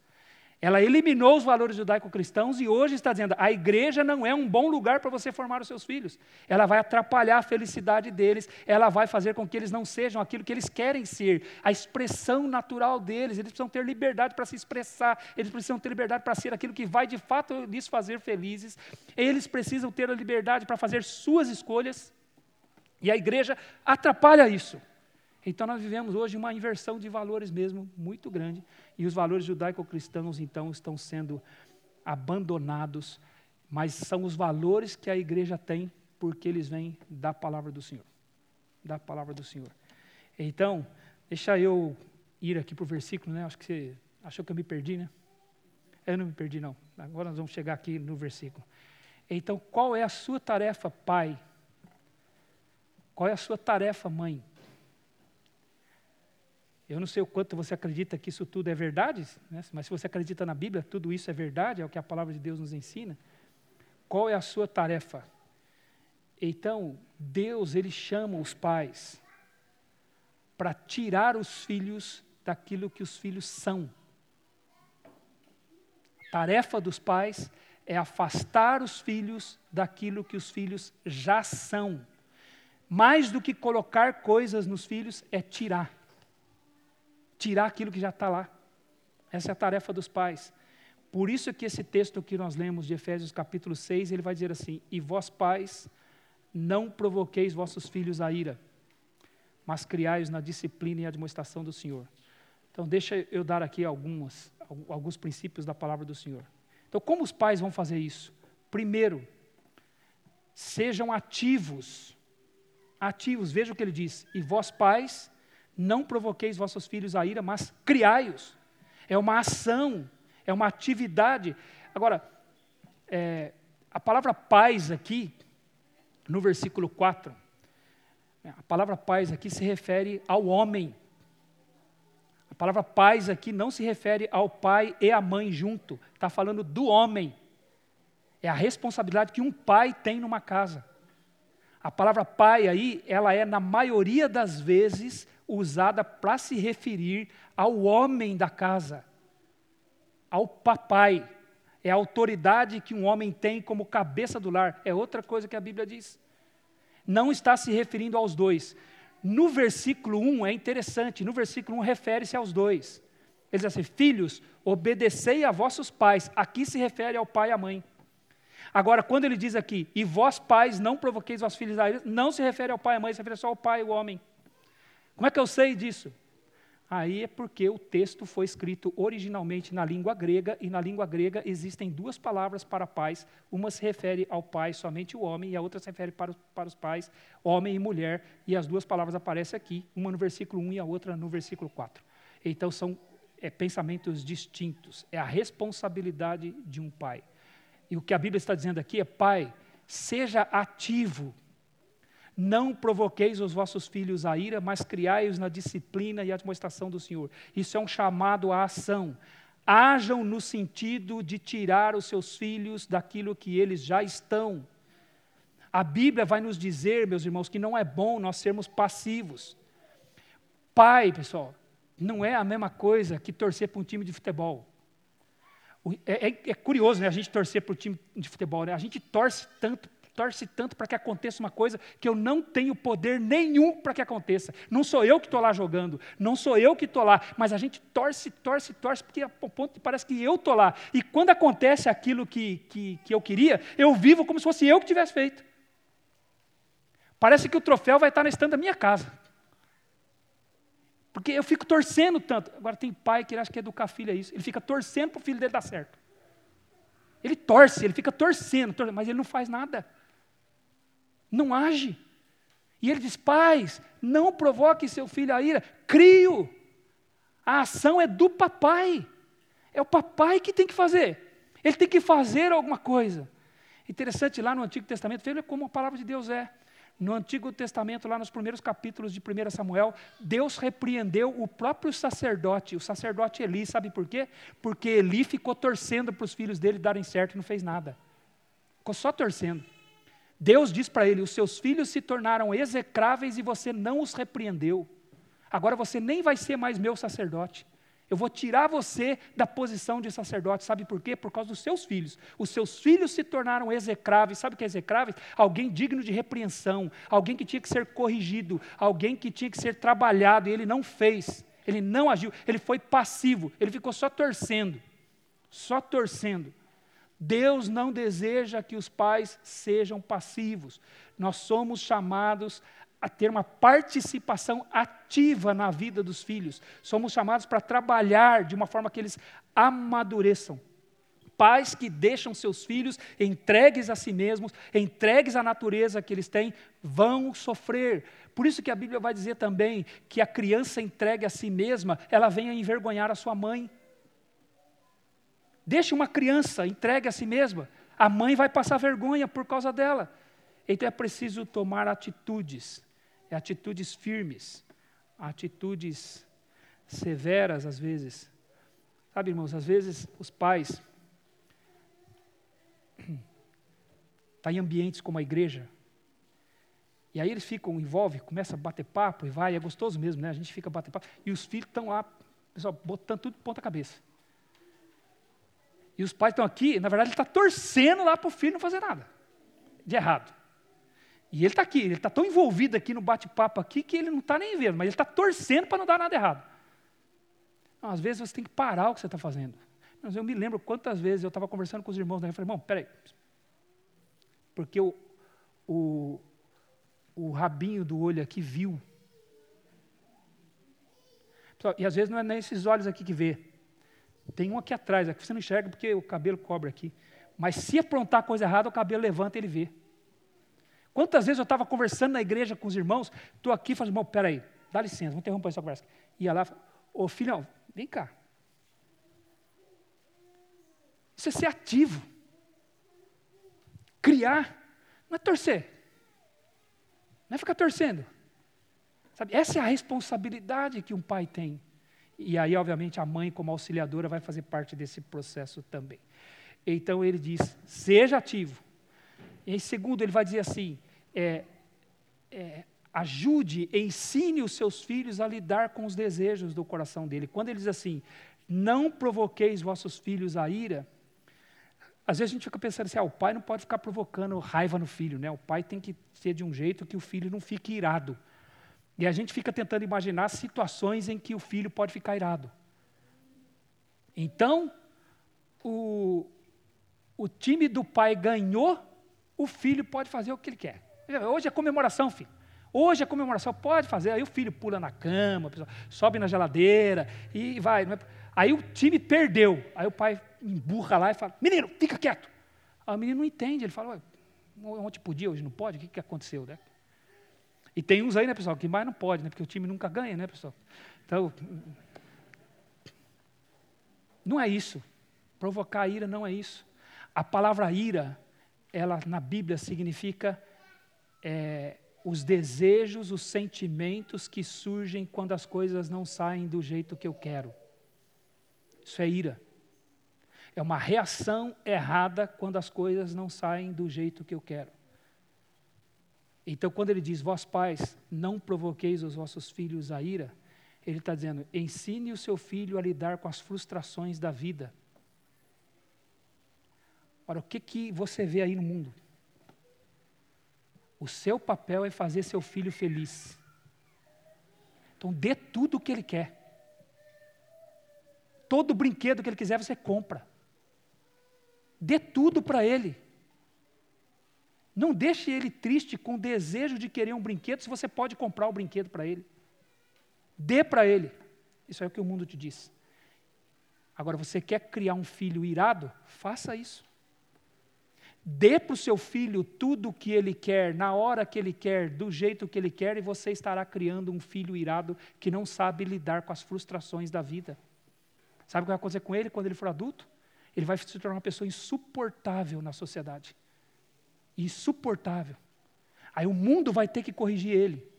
Ela eliminou os valores judaico-cristãos e hoje está dizendo: a igreja não é um bom lugar para você formar os seus filhos. Ela vai atrapalhar a felicidade deles, ela vai fazer com que eles não sejam aquilo que eles querem ser, a expressão natural deles. Eles precisam ter liberdade para se expressar, eles precisam ter liberdade para ser aquilo que vai de fato lhes fazer felizes. Eles precisam ter a liberdade para fazer suas escolhas. E a igreja atrapalha isso. Então nós vivemos hoje uma inversão de valores mesmo muito grande, e os valores judaico-cristãos então estão sendo abandonados, mas são os valores que a igreja tem porque eles vêm da palavra do Senhor. Da palavra do Senhor. Então, deixa eu ir aqui para o versículo, né? Acho que você achou que eu me perdi, né? Eu não me perdi, não. Agora nós vamos chegar aqui no versículo. Então, qual é a sua tarefa, pai? Qual é a sua tarefa, mãe? Eu não sei o quanto você acredita que isso tudo é verdade, né? mas se você acredita na Bíblia, tudo isso é verdade, é o que a palavra de Deus nos ensina. Qual é a sua tarefa? Então, Deus, Ele chama os pais para tirar os filhos daquilo que os filhos são. Tarefa dos pais é afastar os filhos daquilo que os filhos já são. Mais do que colocar coisas nos filhos, é tirar tirar aquilo que já está lá. Essa é a tarefa dos pais. Por isso que esse texto que nós lemos de Efésios capítulo 6, ele vai dizer assim: "E vós pais, não provoqueis vossos filhos a ira, mas criai-os na disciplina e admoestação do Senhor." Então, deixa eu dar aqui algumas, alguns princípios da palavra do Senhor. Então, como os pais vão fazer isso? Primeiro, sejam ativos. Ativos, veja o que ele diz: "E vós pais, não provoqueis vossos filhos a ira, mas criai-os. É uma ação, é uma atividade. Agora, é, a palavra paz aqui, no versículo 4, a palavra paz aqui se refere ao homem. A palavra paz aqui não se refere ao pai e à mãe junto, está falando do homem. É a responsabilidade que um pai tem numa casa. A palavra pai aí, ela é, na maioria das vezes, usada para se referir ao homem da casa, ao papai. É a autoridade que um homem tem como cabeça do lar. É outra coisa que a Bíblia diz. Não está se referindo aos dois. No versículo 1 é interessante, no versículo 1 refere-se aos dois. Ele diz assim: Filhos, obedecei a vossos pais. Aqui se refere ao pai e à mãe. Agora, quando ele diz aqui, e vós pais não provoqueis vossos filhos a ira, não se refere ao pai e à mãe, se refere só ao pai e ao homem. Como é que eu sei disso? Aí é porque o texto foi escrito originalmente na língua grega, e na língua grega existem duas palavras para pais. Uma se refere ao pai, somente o homem, e a outra se refere para para os pais, homem e mulher, e as duas palavras aparecem aqui, uma no versículo 1 e a outra no versículo 4. Então são é, pensamentos distintos, é a responsabilidade de um pai. E o que a Bíblia está dizendo aqui é: pai, seja ativo não provoqueis os vossos filhos a ira, mas criai-os na disciplina e admoestação do Senhor. Isso é um chamado à ação. Hajam no sentido de tirar os seus filhos daquilo que eles já estão. A Bíblia vai nos dizer, meus irmãos, que não é bom nós sermos passivos. Pai, pessoal, não é a mesma coisa que torcer para um time de futebol. É, é, é curioso, né, a gente torcer para o time de futebol. Né? A gente torce tanto torce tanto para que aconteça uma coisa que eu não tenho poder nenhum para que aconteça. Não sou eu que estou lá jogando, não sou eu que estou lá, mas a gente torce, torce, torce, porque a ponto parece que eu estou lá. E quando acontece aquilo que, que, que eu queria, eu vivo como se fosse eu que tivesse feito. Parece que o troféu vai estar na estante da minha casa. Porque eu fico torcendo tanto. Agora tem pai que acha que educar filho é isso. Ele fica torcendo para o filho dele dar certo. Ele torce, ele fica torcendo, torcendo mas ele não faz nada não age. E ele diz: Pais, não provoque seu filho a ira, crio. A ação é do papai. É o papai que tem que fazer. Ele tem que fazer alguma coisa. Interessante, lá no Antigo Testamento, veja como a palavra de Deus é. No Antigo Testamento, lá nos primeiros capítulos de 1 Samuel, Deus repreendeu o próprio sacerdote, o sacerdote Eli, sabe por quê? Porque Eli ficou torcendo para os filhos dele darem certo e não fez nada. Ficou só torcendo. Deus diz para ele: Os seus filhos se tornaram execráveis e você não os repreendeu. Agora você nem vai ser mais meu sacerdote. Eu vou tirar você da posição de sacerdote. Sabe por quê? Por causa dos seus filhos. Os seus filhos se tornaram execráveis. Sabe o que é execráveis? Alguém digno de repreensão, alguém que tinha que ser corrigido, alguém que tinha que ser trabalhado, e ele não fez. Ele não agiu, ele foi passivo, ele ficou só torcendo. Só torcendo. Deus não deseja que os pais sejam passivos. Nós somos chamados a ter uma participação ativa na vida dos filhos. Somos chamados para trabalhar de uma forma que eles amadureçam. Pais que deixam seus filhos entregues a si mesmos, entregues à natureza que eles têm, vão sofrer. Por isso que a Bíblia vai dizer também que a criança entregue a si mesma, ela vem a envergonhar a sua mãe. Deixe uma criança entregue a si mesma, a mãe vai passar vergonha por causa dela. Então é preciso tomar atitudes é atitudes firmes, atitudes severas às vezes. Sabe, irmãos, às vezes os pais tá em ambientes como a igreja, e aí eles ficam, envolvem, começam a bater papo e vai, é gostoso mesmo, né? A gente fica batendo papo, e os filhos estão lá, pessoal, botando tudo de ponta cabeça. E os pais estão aqui, na verdade, ele está torcendo lá para o filho não fazer nada de errado. E ele está aqui, ele está tão envolvido aqui no bate-papo aqui que ele não está nem vendo, mas ele está torcendo para não dar nada errado. Não, às vezes você tem que parar o que você está fazendo. Mas eu me lembro quantas vezes eu estava conversando com os irmãos, né? eu falei, irmão, peraí. Porque o, o, o rabinho do olho aqui viu. E às vezes não é nem esses olhos aqui que vê. Tem um aqui atrás, aqui você não enxerga porque o cabelo cobre aqui. Mas se aprontar coisa errada, o cabelo levanta e ele vê. Quantas vezes eu estava conversando na igreja com os irmãos, estou aqui e falo, irmão, peraí, dá licença, vamos interromper essa conversa. Ia lá, ô filhão, vem cá. Isso é ser ativo. Criar, não é torcer. Não é ficar torcendo. Sabe, essa é a responsabilidade que um pai tem. E aí, obviamente, a mãe, como auxiliadora, vai fazer parte desse processo também. Então ele diz: seja ativo, em segundo, ele vai dizer assim: é, é, ajude, ensine os seus filhos a lidar com os desejos do coração dele. Quando ele diz assim, não provoqueis vossos filhos a ira, às vezes a gente fica pensando assim, ah, o pai não pode ficar provocando raiva no filho, né? O pai tem que ser de um jeito que o filho não fique irado. E a gente fica tentando imaginar situações em que o filho pode ficar irado. Então, o, o time do pai ganhou o filho pode fazer o que ele quer. Hoje é comemoração, filho. Hoje é comemoração, pode fazer. Aí o filho pula na cama, sobe na geladeira e vai. É? Aí o time perdeu. Aí o pai emburra lá e fala: Menino, fica quieto. Aí o menino não entende. Ele fala: Ontem podia, hoje não pode? O que, que aconteceu? Né? E tem uns aí, né, pessoal, que mais não pode, né? Porque o time nunca ganha, né, pessoal? Então. Não é isso. Provocar ira não é isso. A palavra ira ela na Bíblia significa é, os desejos, os sentimentos que surgem quando as coisas não saem do jeito que eu quero. Isso é ira. É uma reação errada quando as coisas não saem do jeito que eu quero. Então, quando ele diz, vós pais, não provoqueis os vossos filhos a ira, ele está dizendo, ensine o seu filho a lidar com as frustrações da vida. Ora, o que, que você vê aí no mundo? O seu papel é fazer seu filho feliz. Então, dê tudo o que ele quer. Todo brinquedo que ele quiser, você compra. Dê tudo para ele. Não deixe ele triste com o desejo de querer um brinquedo, se você pode comprar o brinquedo para ele. Dê para ele. Isso é o que o mundo te diz. Agora, você quer criar um filho irado? Faça isso. Dê para o seu filho tudo o que ele quer, na hora que ele quer, do jeito que ele quer, e você estará criando um filho irado que não sabe lidar com as frustrações da vida. Sabe o que vai acontecer com ele quando ele for adulto? Ele vai se tornar uma pessoa insuportável na sociedade. Insuportável. Aí o mundo vai ter que corrigir ele.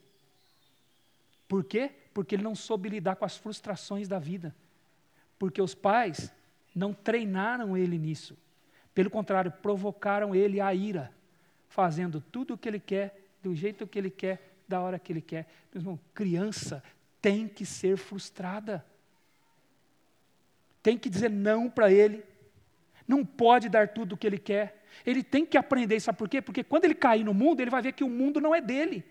Por quê? Porque ele não soube lidar com as frustrações da vida. Porque os pais não treinaram ele nisso. Pelo contrário, provocaram ele a ira, fazendo tudo o que ele quer, do jeito que ele quer, da hora que ele quer. Meu irmão, criança tem que ser frustrada. tem que dizer não para ele, não pode dar tudo o que ele quer. Ele tem que aprender, sabe por quê? Porque quando ele cair no mundo, ele vai ver que o mundo não é dele.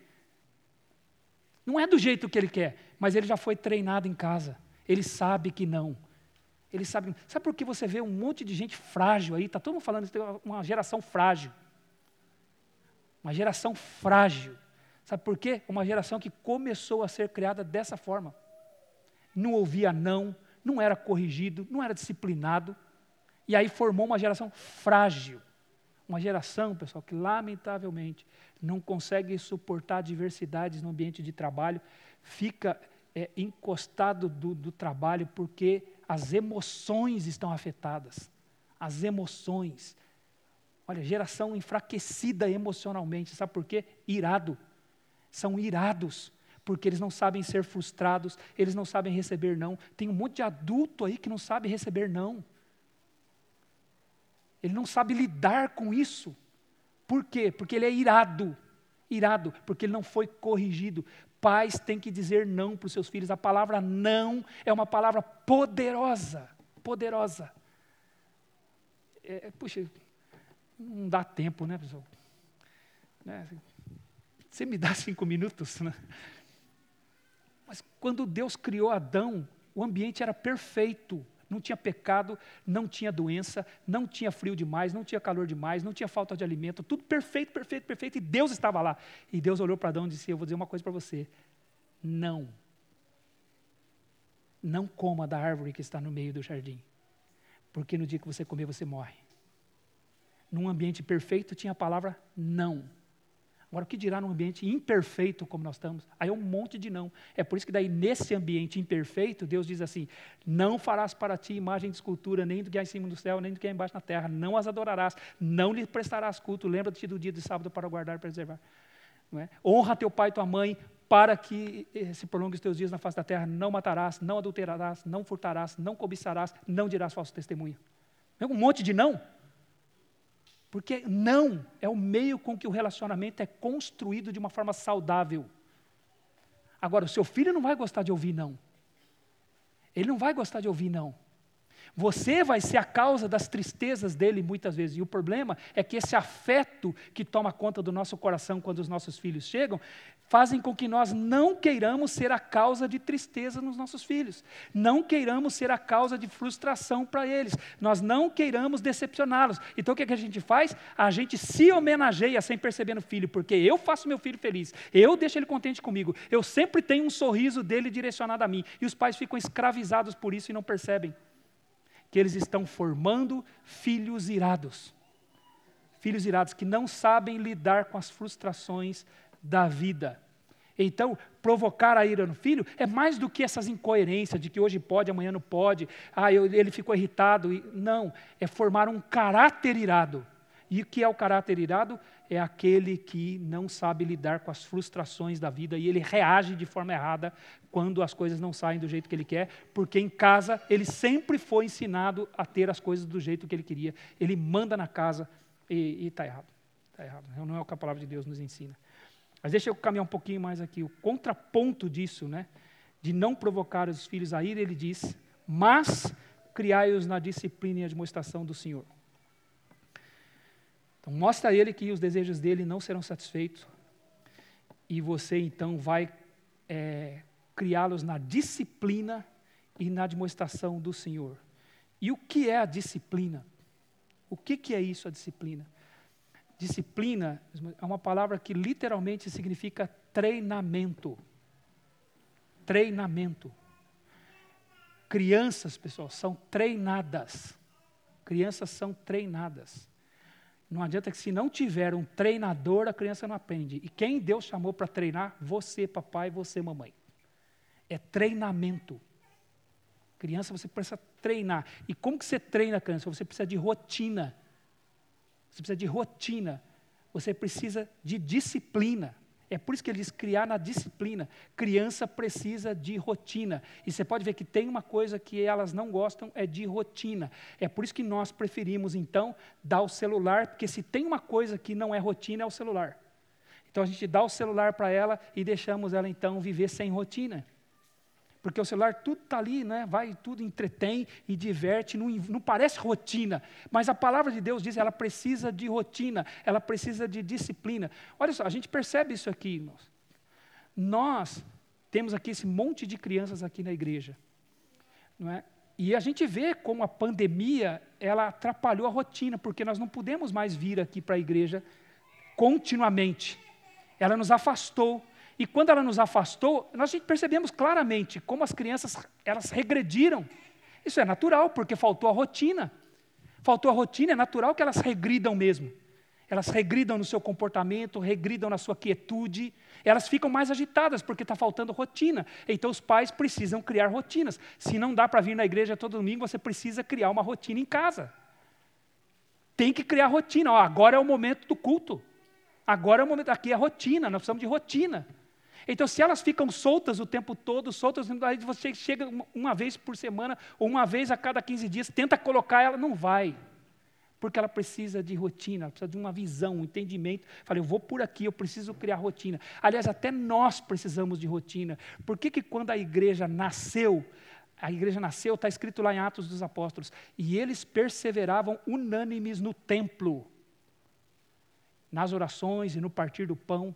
Não é do jeito que ele quer, mas ele já foi treinado em casa. Ele sabe que não. Ele sabe. Sabe por que você vê um monte de gente frágil aí? Está todo mundo falando tem uma geração frágil. Uma geração frágil. Sabe por quê? Uma geração que começou a ser criada dessa forma. Não ouvia não, não era corrigido, não era disciplinado. E aí formou uma geração frágil. Uma geração, pessoal, que lamentavelmente não consegue suportar diversidades no ambiente de trabalho, fica é, encostado do, do trabalho porque as emoções estão afetadas. As emoções. Olha, geração enfraquecida emocionalmente, sabe por quê? Irado. São irados, porque eles não sabem ser frustrados, eles não sabem receber não. Tem um monte de adulto aí que não sabe receber não. Ele não sabe lidar com isso. Por quê? Porque ele é irado. Irado, porque ele não foi corrigido. Pais têm que dizer não para os seus filhos. A palavra não é uma palavra poderosa. Poderosa. É, é puxa, não dá tempo, né, pessoal? Né? Você me dá cinco minutos, né? Mas quando Deus criou Adão, o ambiente era perfeito não tinha pecado, não tinha doença, não tinha frio demais, não tinha calor demais, não tinha falta de alimento, tudo perfeito, perfeito, perfeito, e Deus estava lá. E Deus olhou para Adão e disse: Eu vou dizer uma coisa para você. Não. Não coma da árvore que está no meio do jardim, porque no dia que você comer, você morre. Num ambiente perfeito tinha a palavra não. Agora, o que dirá num ambiente imperfeito como nós estamos? Aí é um monte de não. É por isso que daí, nesse ambiente imperfeito, Deus diz assim, não farás para ti imagem de escultura, nem do que há em cima do céu, nem do que há embaixo na terra, não as adorarás, não lhe prestarás culto, lembra-te do dia de sábado para guardar e preservar. É? Honra teu pai e tua mãe, para que se prolongue os teus dias na face da terra, não matarás, não adulterarás, não furtarás, não cobiçarás, não dirás falso testemunho. É um monte de não. Porque não é o meio com que o relacionamento é construído de uma forma saudável. Agora, o seu filho não vai gostar de ouvir não. Ele não vai gostar de ouvir não. Você vai ser a causa das tristezas dele muitas vezes. E o problema é que esse afeto que toma conta do nosso coração quando os nossos filhos chegam, fazem com que nós não queiramos ser a causa de tristeza nos nossos filhos. Não queiramos ser a causa de frustração para eles. Nós não queiramos decepcioná-los. Então o que, é que a gente faz? A gente se homenageia sem perceber no filho, porque eu faço meu filho feliz. Eu deixo ele contente comigo. Eu sempre tenho um sorriso dele direcionado a mim. E os pais ficam escravizados por isso e não percebem que eles estão formando filhos irados. Filhos irados que não sabem lidar com as frustrações da vida. Então, provocar a ira no filho é mais do que essas incoerências de que hoje pode, amanhã não pode, ah, eu, ele ficou irritado. Não, é formar um caráter irado. E o que é o caráter irado? É aquele que não sabe lidar com as frustrações da vida e ele reage de forma errada quando as coisas não saem do jeito que ele quer, porque em casa ele sempre foi ensinado a ter as coisas do jeito que ele queria. Ele manda na casa e está errado. Está errado. Não é o que a palavra de Deus nos ensina. Mas deixa eu caminhar um pouquinho mais aqui. O contraponto disso, né, de não provocar os filhos a ira, ele diz: Mas criai-os na disciplina e administração do Senhor. Então, mostra a ele que os desejos dele não serão satisfeitos, e você então vai é, criá-los na disciplina e na demonstração do Senhor. E o que é a disciplina? O que, que é isso, a disciplina? Disciplina é uma palavra que literalmente significa treinamento. Treinamento. Crianças, pessoal, são treinadas. Crianças são treinadas. Não adianta que se não tiver um treinador, a criança não aprende. E quem Deus chamou para treinar? Você, papai, você, mamãe. É treinamento. Criança, você precisa treinar. E como que você treina a criança? Você precisa de rotina. Você precisa de rotina. Você precisa de disciplina. É por isso que ele diz criar na disciplina. Criança precisa de rotina. E você pode ver que tem uma coisa que elas não gostam, é de rotina. É por isso que nós preferimos, então, dar o celular, porque se tem uma coisa que não é rotina, é o celular. Então a gente dá o celular para ela e deixamos ela, então, viver sem rotina. Porque o celular tudo está ali, né? vai, tudo entretém e diverte, não, não parece rotina. Mas a palavra de Deus diz ela precisa de rotina, ela precisa de disciplina. Olha só, a gente percebe isso aqui, irmãos. Nós temos aqui esse monte de crianças aqui na igreja. Não é? E a gente vê como a pandemia ela atrapalhou a rotina, porque nós não podemos mais vir aqui para a igreja continuamente. Ela nos afastou. E quando ela nos afastou, nós percebemos claramente como as crianças elas regrediram. Isso é natural, porque faltou a rotina. Faltou a rotina, é natural que elas regridam mesmo. Elas regridam no seu comportamento, regridam na sua quietude, elas ficam mais agitadas porque está faltando rotina. Então os pais precisam criar rotinas. Se não dá para vir na igreja todo domingo, você precisa criar uma rotina em casa. Tem que criar rotina. Ó, agora é o momento do culto. Agora é o momento, aqui é rotina, nós precisamos de rotina. Então, se elas ficam soltas o tempo todo, soltas, aí você chega uma vez por semana, ou uma vez a cada 15 dias, tenta colocar ela, não vai. Porque ela precisa de rotina, ela precisa de uma visão, um entendimento. Falei, eu vou por aqui, eu preciso criar rotina. Aliás, até nós precisamos de rotina. Por que, que quando a igreja nasceu, a igreja nasceu, está escrito lá em Atos dos Apóstolos, e eles perseveravam unânimes no templo nas orações e no partir do pão.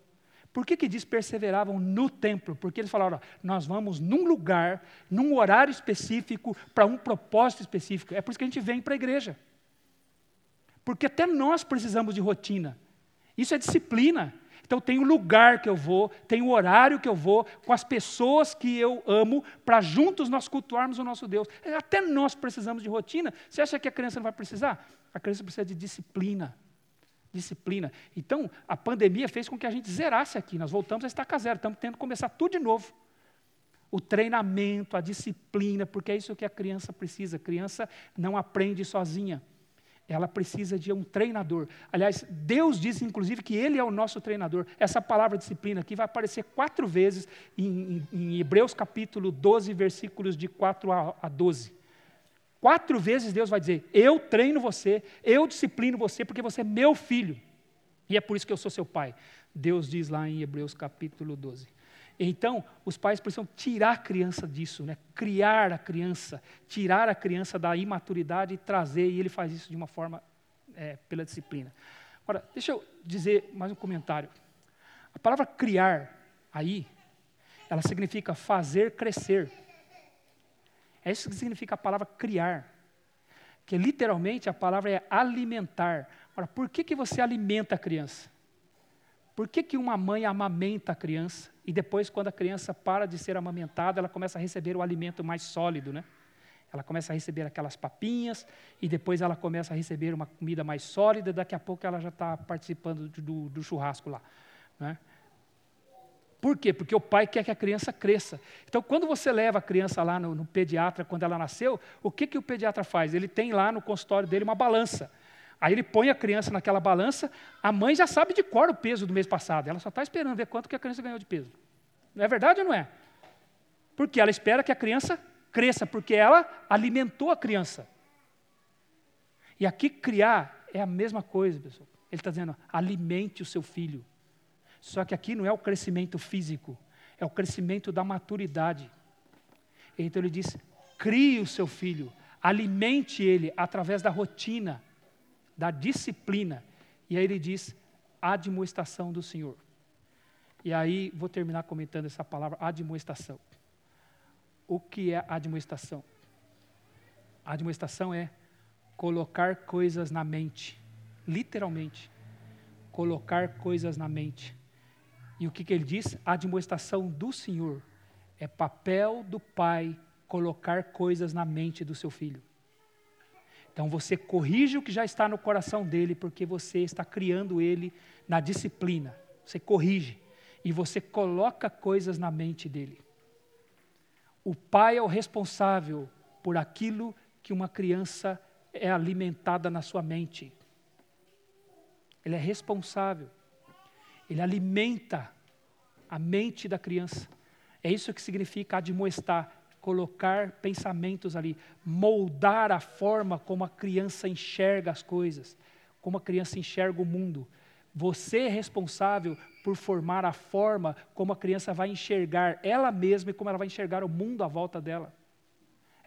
Por que, que diz perseveravam no templo? Porque eles falaram: nós vamos num lugar, num horário específico, para um propósito específico. É por isso que a gente vem para a igreja. Porque até nós precisamos de rotina. Isso é disciplina. Então tem o lugar que eu vou, tem o horário que eu vou, com as pessoas que eu amo, para juntos nós cultuarmos o nosso Deus. Até nós precisamos de rotina. Você acha que a criança não vai precisar? A criança precisa de disciplina disciplina. Então, a pandemia fez com que a gente zerasse aqui. Nós voltamos a estacar zero, estamos tendo que começar tudo de novo. O treinamento, a disciplina, porque é isso que a criança precisa. A criança não aprende sozinha. Ela precisa de um treinador. Aliás, Deus diz, inclusive, que Ele é o nosso treinador. Essa palavra disciplina aqui vai aparecer quatro vezes em, em, em Hebreus capítulo 12, versículos de 4 a, a 12. Quatro vezes Deus vai dizer: Eu treino você, eu disciplino você, porque você é meu filho. E é por isso que eu sou seu pai. Deus diz lá em Hebreus capítulo 12. Então, os pais precisam tirar a criança disso, né? criar a criança, tirar a criança da imaturidade e trazer, e ele faz isso de uma forma é, pela disciplina. Agora, deixa eu dizer mais um comentário. A palavra criar, aí, ela significa fazer crescer. É isso que significa a palavra criar. Que literalmente a palavra é alimentar. Ora, por que, que você alimenta a criança? Por que, que uma mãe amamenta a criança e depois, quando a criança para de ser amamentada, ela começa a receber o alimento mais sólido, né? Ela começa a receber aquelas papinhas e depois ela começa a receber uma comida mais sólida. Daqui a pouco ela já está participando do, do, churrasco lá. Né? Por quê? Porque o pai quer que a criança cresça. Então, quando você leva a criança lá no, no pediatra, quando ela nasceu, o que, que o pediatra faz? Ele tem lá no consultório dele uma balança. Aí ele põe a criança naquela balança, a mãe já sabe de cor o peso do mês passado, ela só está esperando ver quanto que a criança ganhou de peso. Não é verdade ou não é? Porque ela espera que a criança cresça, porque ela alimentou a criança. E aqui criar é a mesma coisa, pessoal. Ele está dizendo, alimente o seu filho. Só que aqui não é o crescimento físico, é o crescimento da maturidade. Então ele diz: crie o seu filho, alimente ele através da rotina, da disciplina. E aí ele diz: admoestação do Senhor. E aí vou terminar comentando essa palavra, admoestação. O que é admoestação? Admoestação é colocar coisas na mente, literalmente, colocar coisas na mente. E o que, que ele diz? A admoestação do Senhor é papel do pai colocar coisas na mente do seu filho. Então você corrige o que já está no coração dele, porque você está criando ele na disciplina. Você corrige e você coloca coisas na mente dele. O pai é o responsável por aquilo que uma criança é alimentada na sua mente. Ele é responsável. Ele alimenta a mente da criança. É isso que significa admoestar, colocar pensamentos ali, moldar a forma como a criança enxerga as coisas, como a criança enxerga o mundo. Você é responsável por formar a forma como a criança vai enxergar ela mesma e como ela vai enxergar o mundo à volta dela.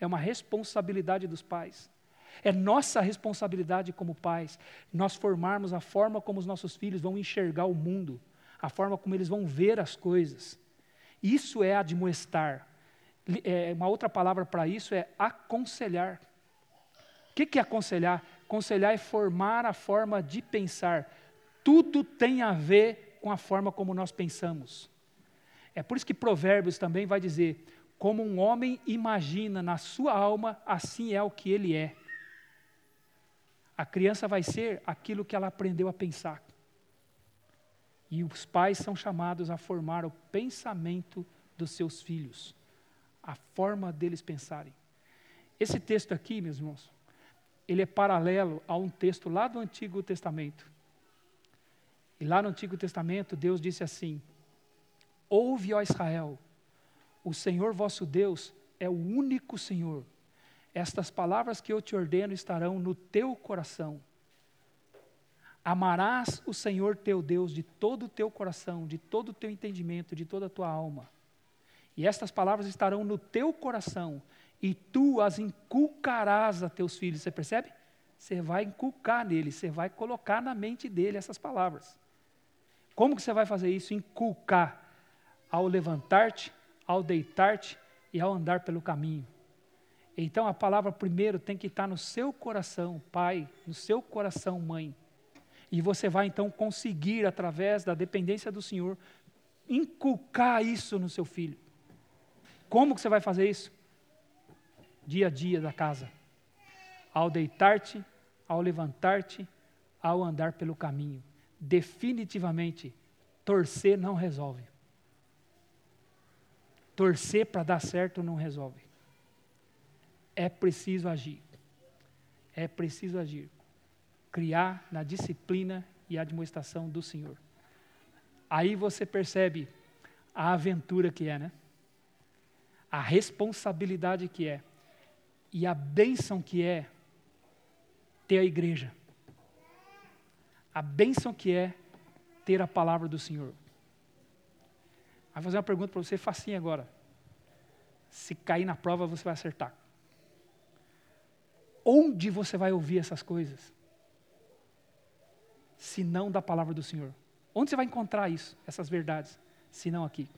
É uma responsabilidade dos pais. É nossa responsabilidade como pais nós formarmos a forma como os nossos filhos vão enxergar o mundo, a forma como eles vão ver as coisas. Isso é admoestar. É, uma outra palavra para isso é aconselhar. O que, que é aconselhar? Aconselhar é formar a forma de pensar. Tudo tem a ver com a forma como nós pensamos. É por isso que Provérbios também vai dizer: como um homem imagina na sua alma, assim é o que ele é. A criança vai ser aquilo que ela aprendeu a pensar. E os pais são chamados a formar o pensamento dos seus filhos, a forma deles pensarem. Esse texto aqui, meus irmãos, ele é paralelo a um texto lá do Antigo Testamento. E lá no Antigo Testamento, Deus disse assim: Ouve, ó Israel, o Senhor vosso Deus é o único Senhor estas palavras que eu te ordeno estarão no teu coração. Amarás o Senhor teu Deus de todo o teu coração, de todo o teu entendimento, de toda a tua alma. E estas palavras estarão no teu coração, e tu as inculcarás a teus filhos. Você percebe? Você vai inculcar nele, você vai colocar na mente dele essas palavras. Como que você vai fazer isso? Inculcar ao levantar-te, ao deitar-te e ao andar pelo caminho. Então a palavra primeiro tem que estar no seu coração, pai, no seu coração, mãe. E você vai então conseguir, através da dependência do Senhor, inculcar isso no seu filho. Como que você vai fazer isso? Dia a dia da casa. Ao deitar-te, ao levantar-te, ao andar pelo caminho. Definitivamente, torcer não resolve. Torcer para dar certo não resolve é preciso agir. É preciso agir. Criar na disciplina e admoestação do Senhor. Aí você percebe a aventura que é, né? A responsabilidade que é. E a bênção que é ter a igreja. A bênção que é ter a palavra do Senhor. Vou fazer uma pergunta para você facinha agora. Se cair na prova, você vai acertar. Onde você vai ouvir essas coisas? Se não da palavra do Senhor. Onde você vai encontrar isso, essas verdades? Se não aqui.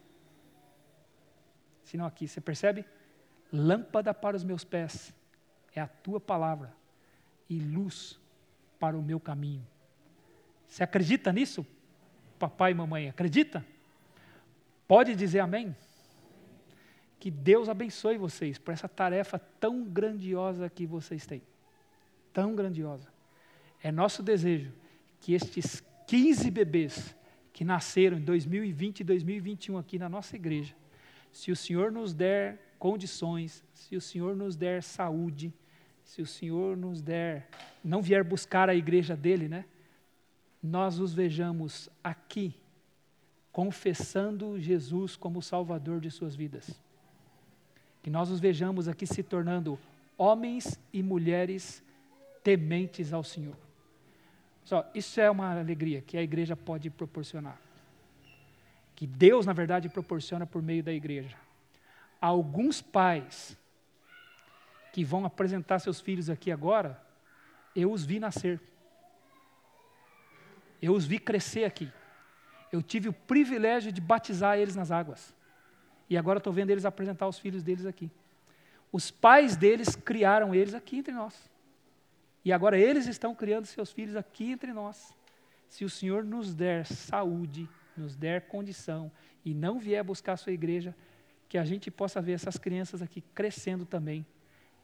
Se não aqui. Você percebe? Lâmpada para os meus pés é a tua palavra e luz para o meu caminho. Você acredita nisso, papai e mamãe? Acredita? Pode dizer amém? Que Deus abençoe vocês por essa tarefa tão grandiosa que vocês têm. Tão grandiosa. É nosso desejo que estes 15 bebês que nasceram em 2020 e 2021 aqui na nossa igreja, se o Senhor nos der condições, se o Senhor nos der saúde, se o Senhor nos der, não vier buscar a igreja dele, né? Nós os vejamos aqui, confessando Jesus como Salvador de suas vidas que nós os vejamos aqui se tornando homens e mulheres tementes ao Senhor. Só, isso é uma alegria que a igreja pode proporcionar. Que Deus, na verdade, proporciona por meio da igreja. Alguns pais que vão apresentar seus filhos aqui agora, eu os vi nascer. Eu os vi crescer aqui. Eu tive o privilégio de batizar eles nas águas. E agora estou vendo eles apresentar os filhos deles aqui. Os pais deles criaram eles aqui entre nós. E agora eles estão criando seus filhos aqui entre nós. Se o Senhor nos der saúde, nos der condição e não vier buscar a sua igreja, que a gente possa ver essas crianças aqui crescendo também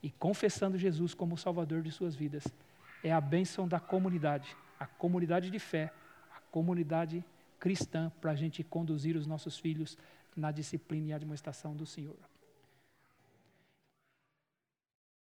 e confessando Jesus como o Salvador de suas vidas. É a bênção da comunidade, a comunidade de fé, a comunidade cristã, para a gente conduzir os nossos filhos na disciplina e admoestação do Senhor.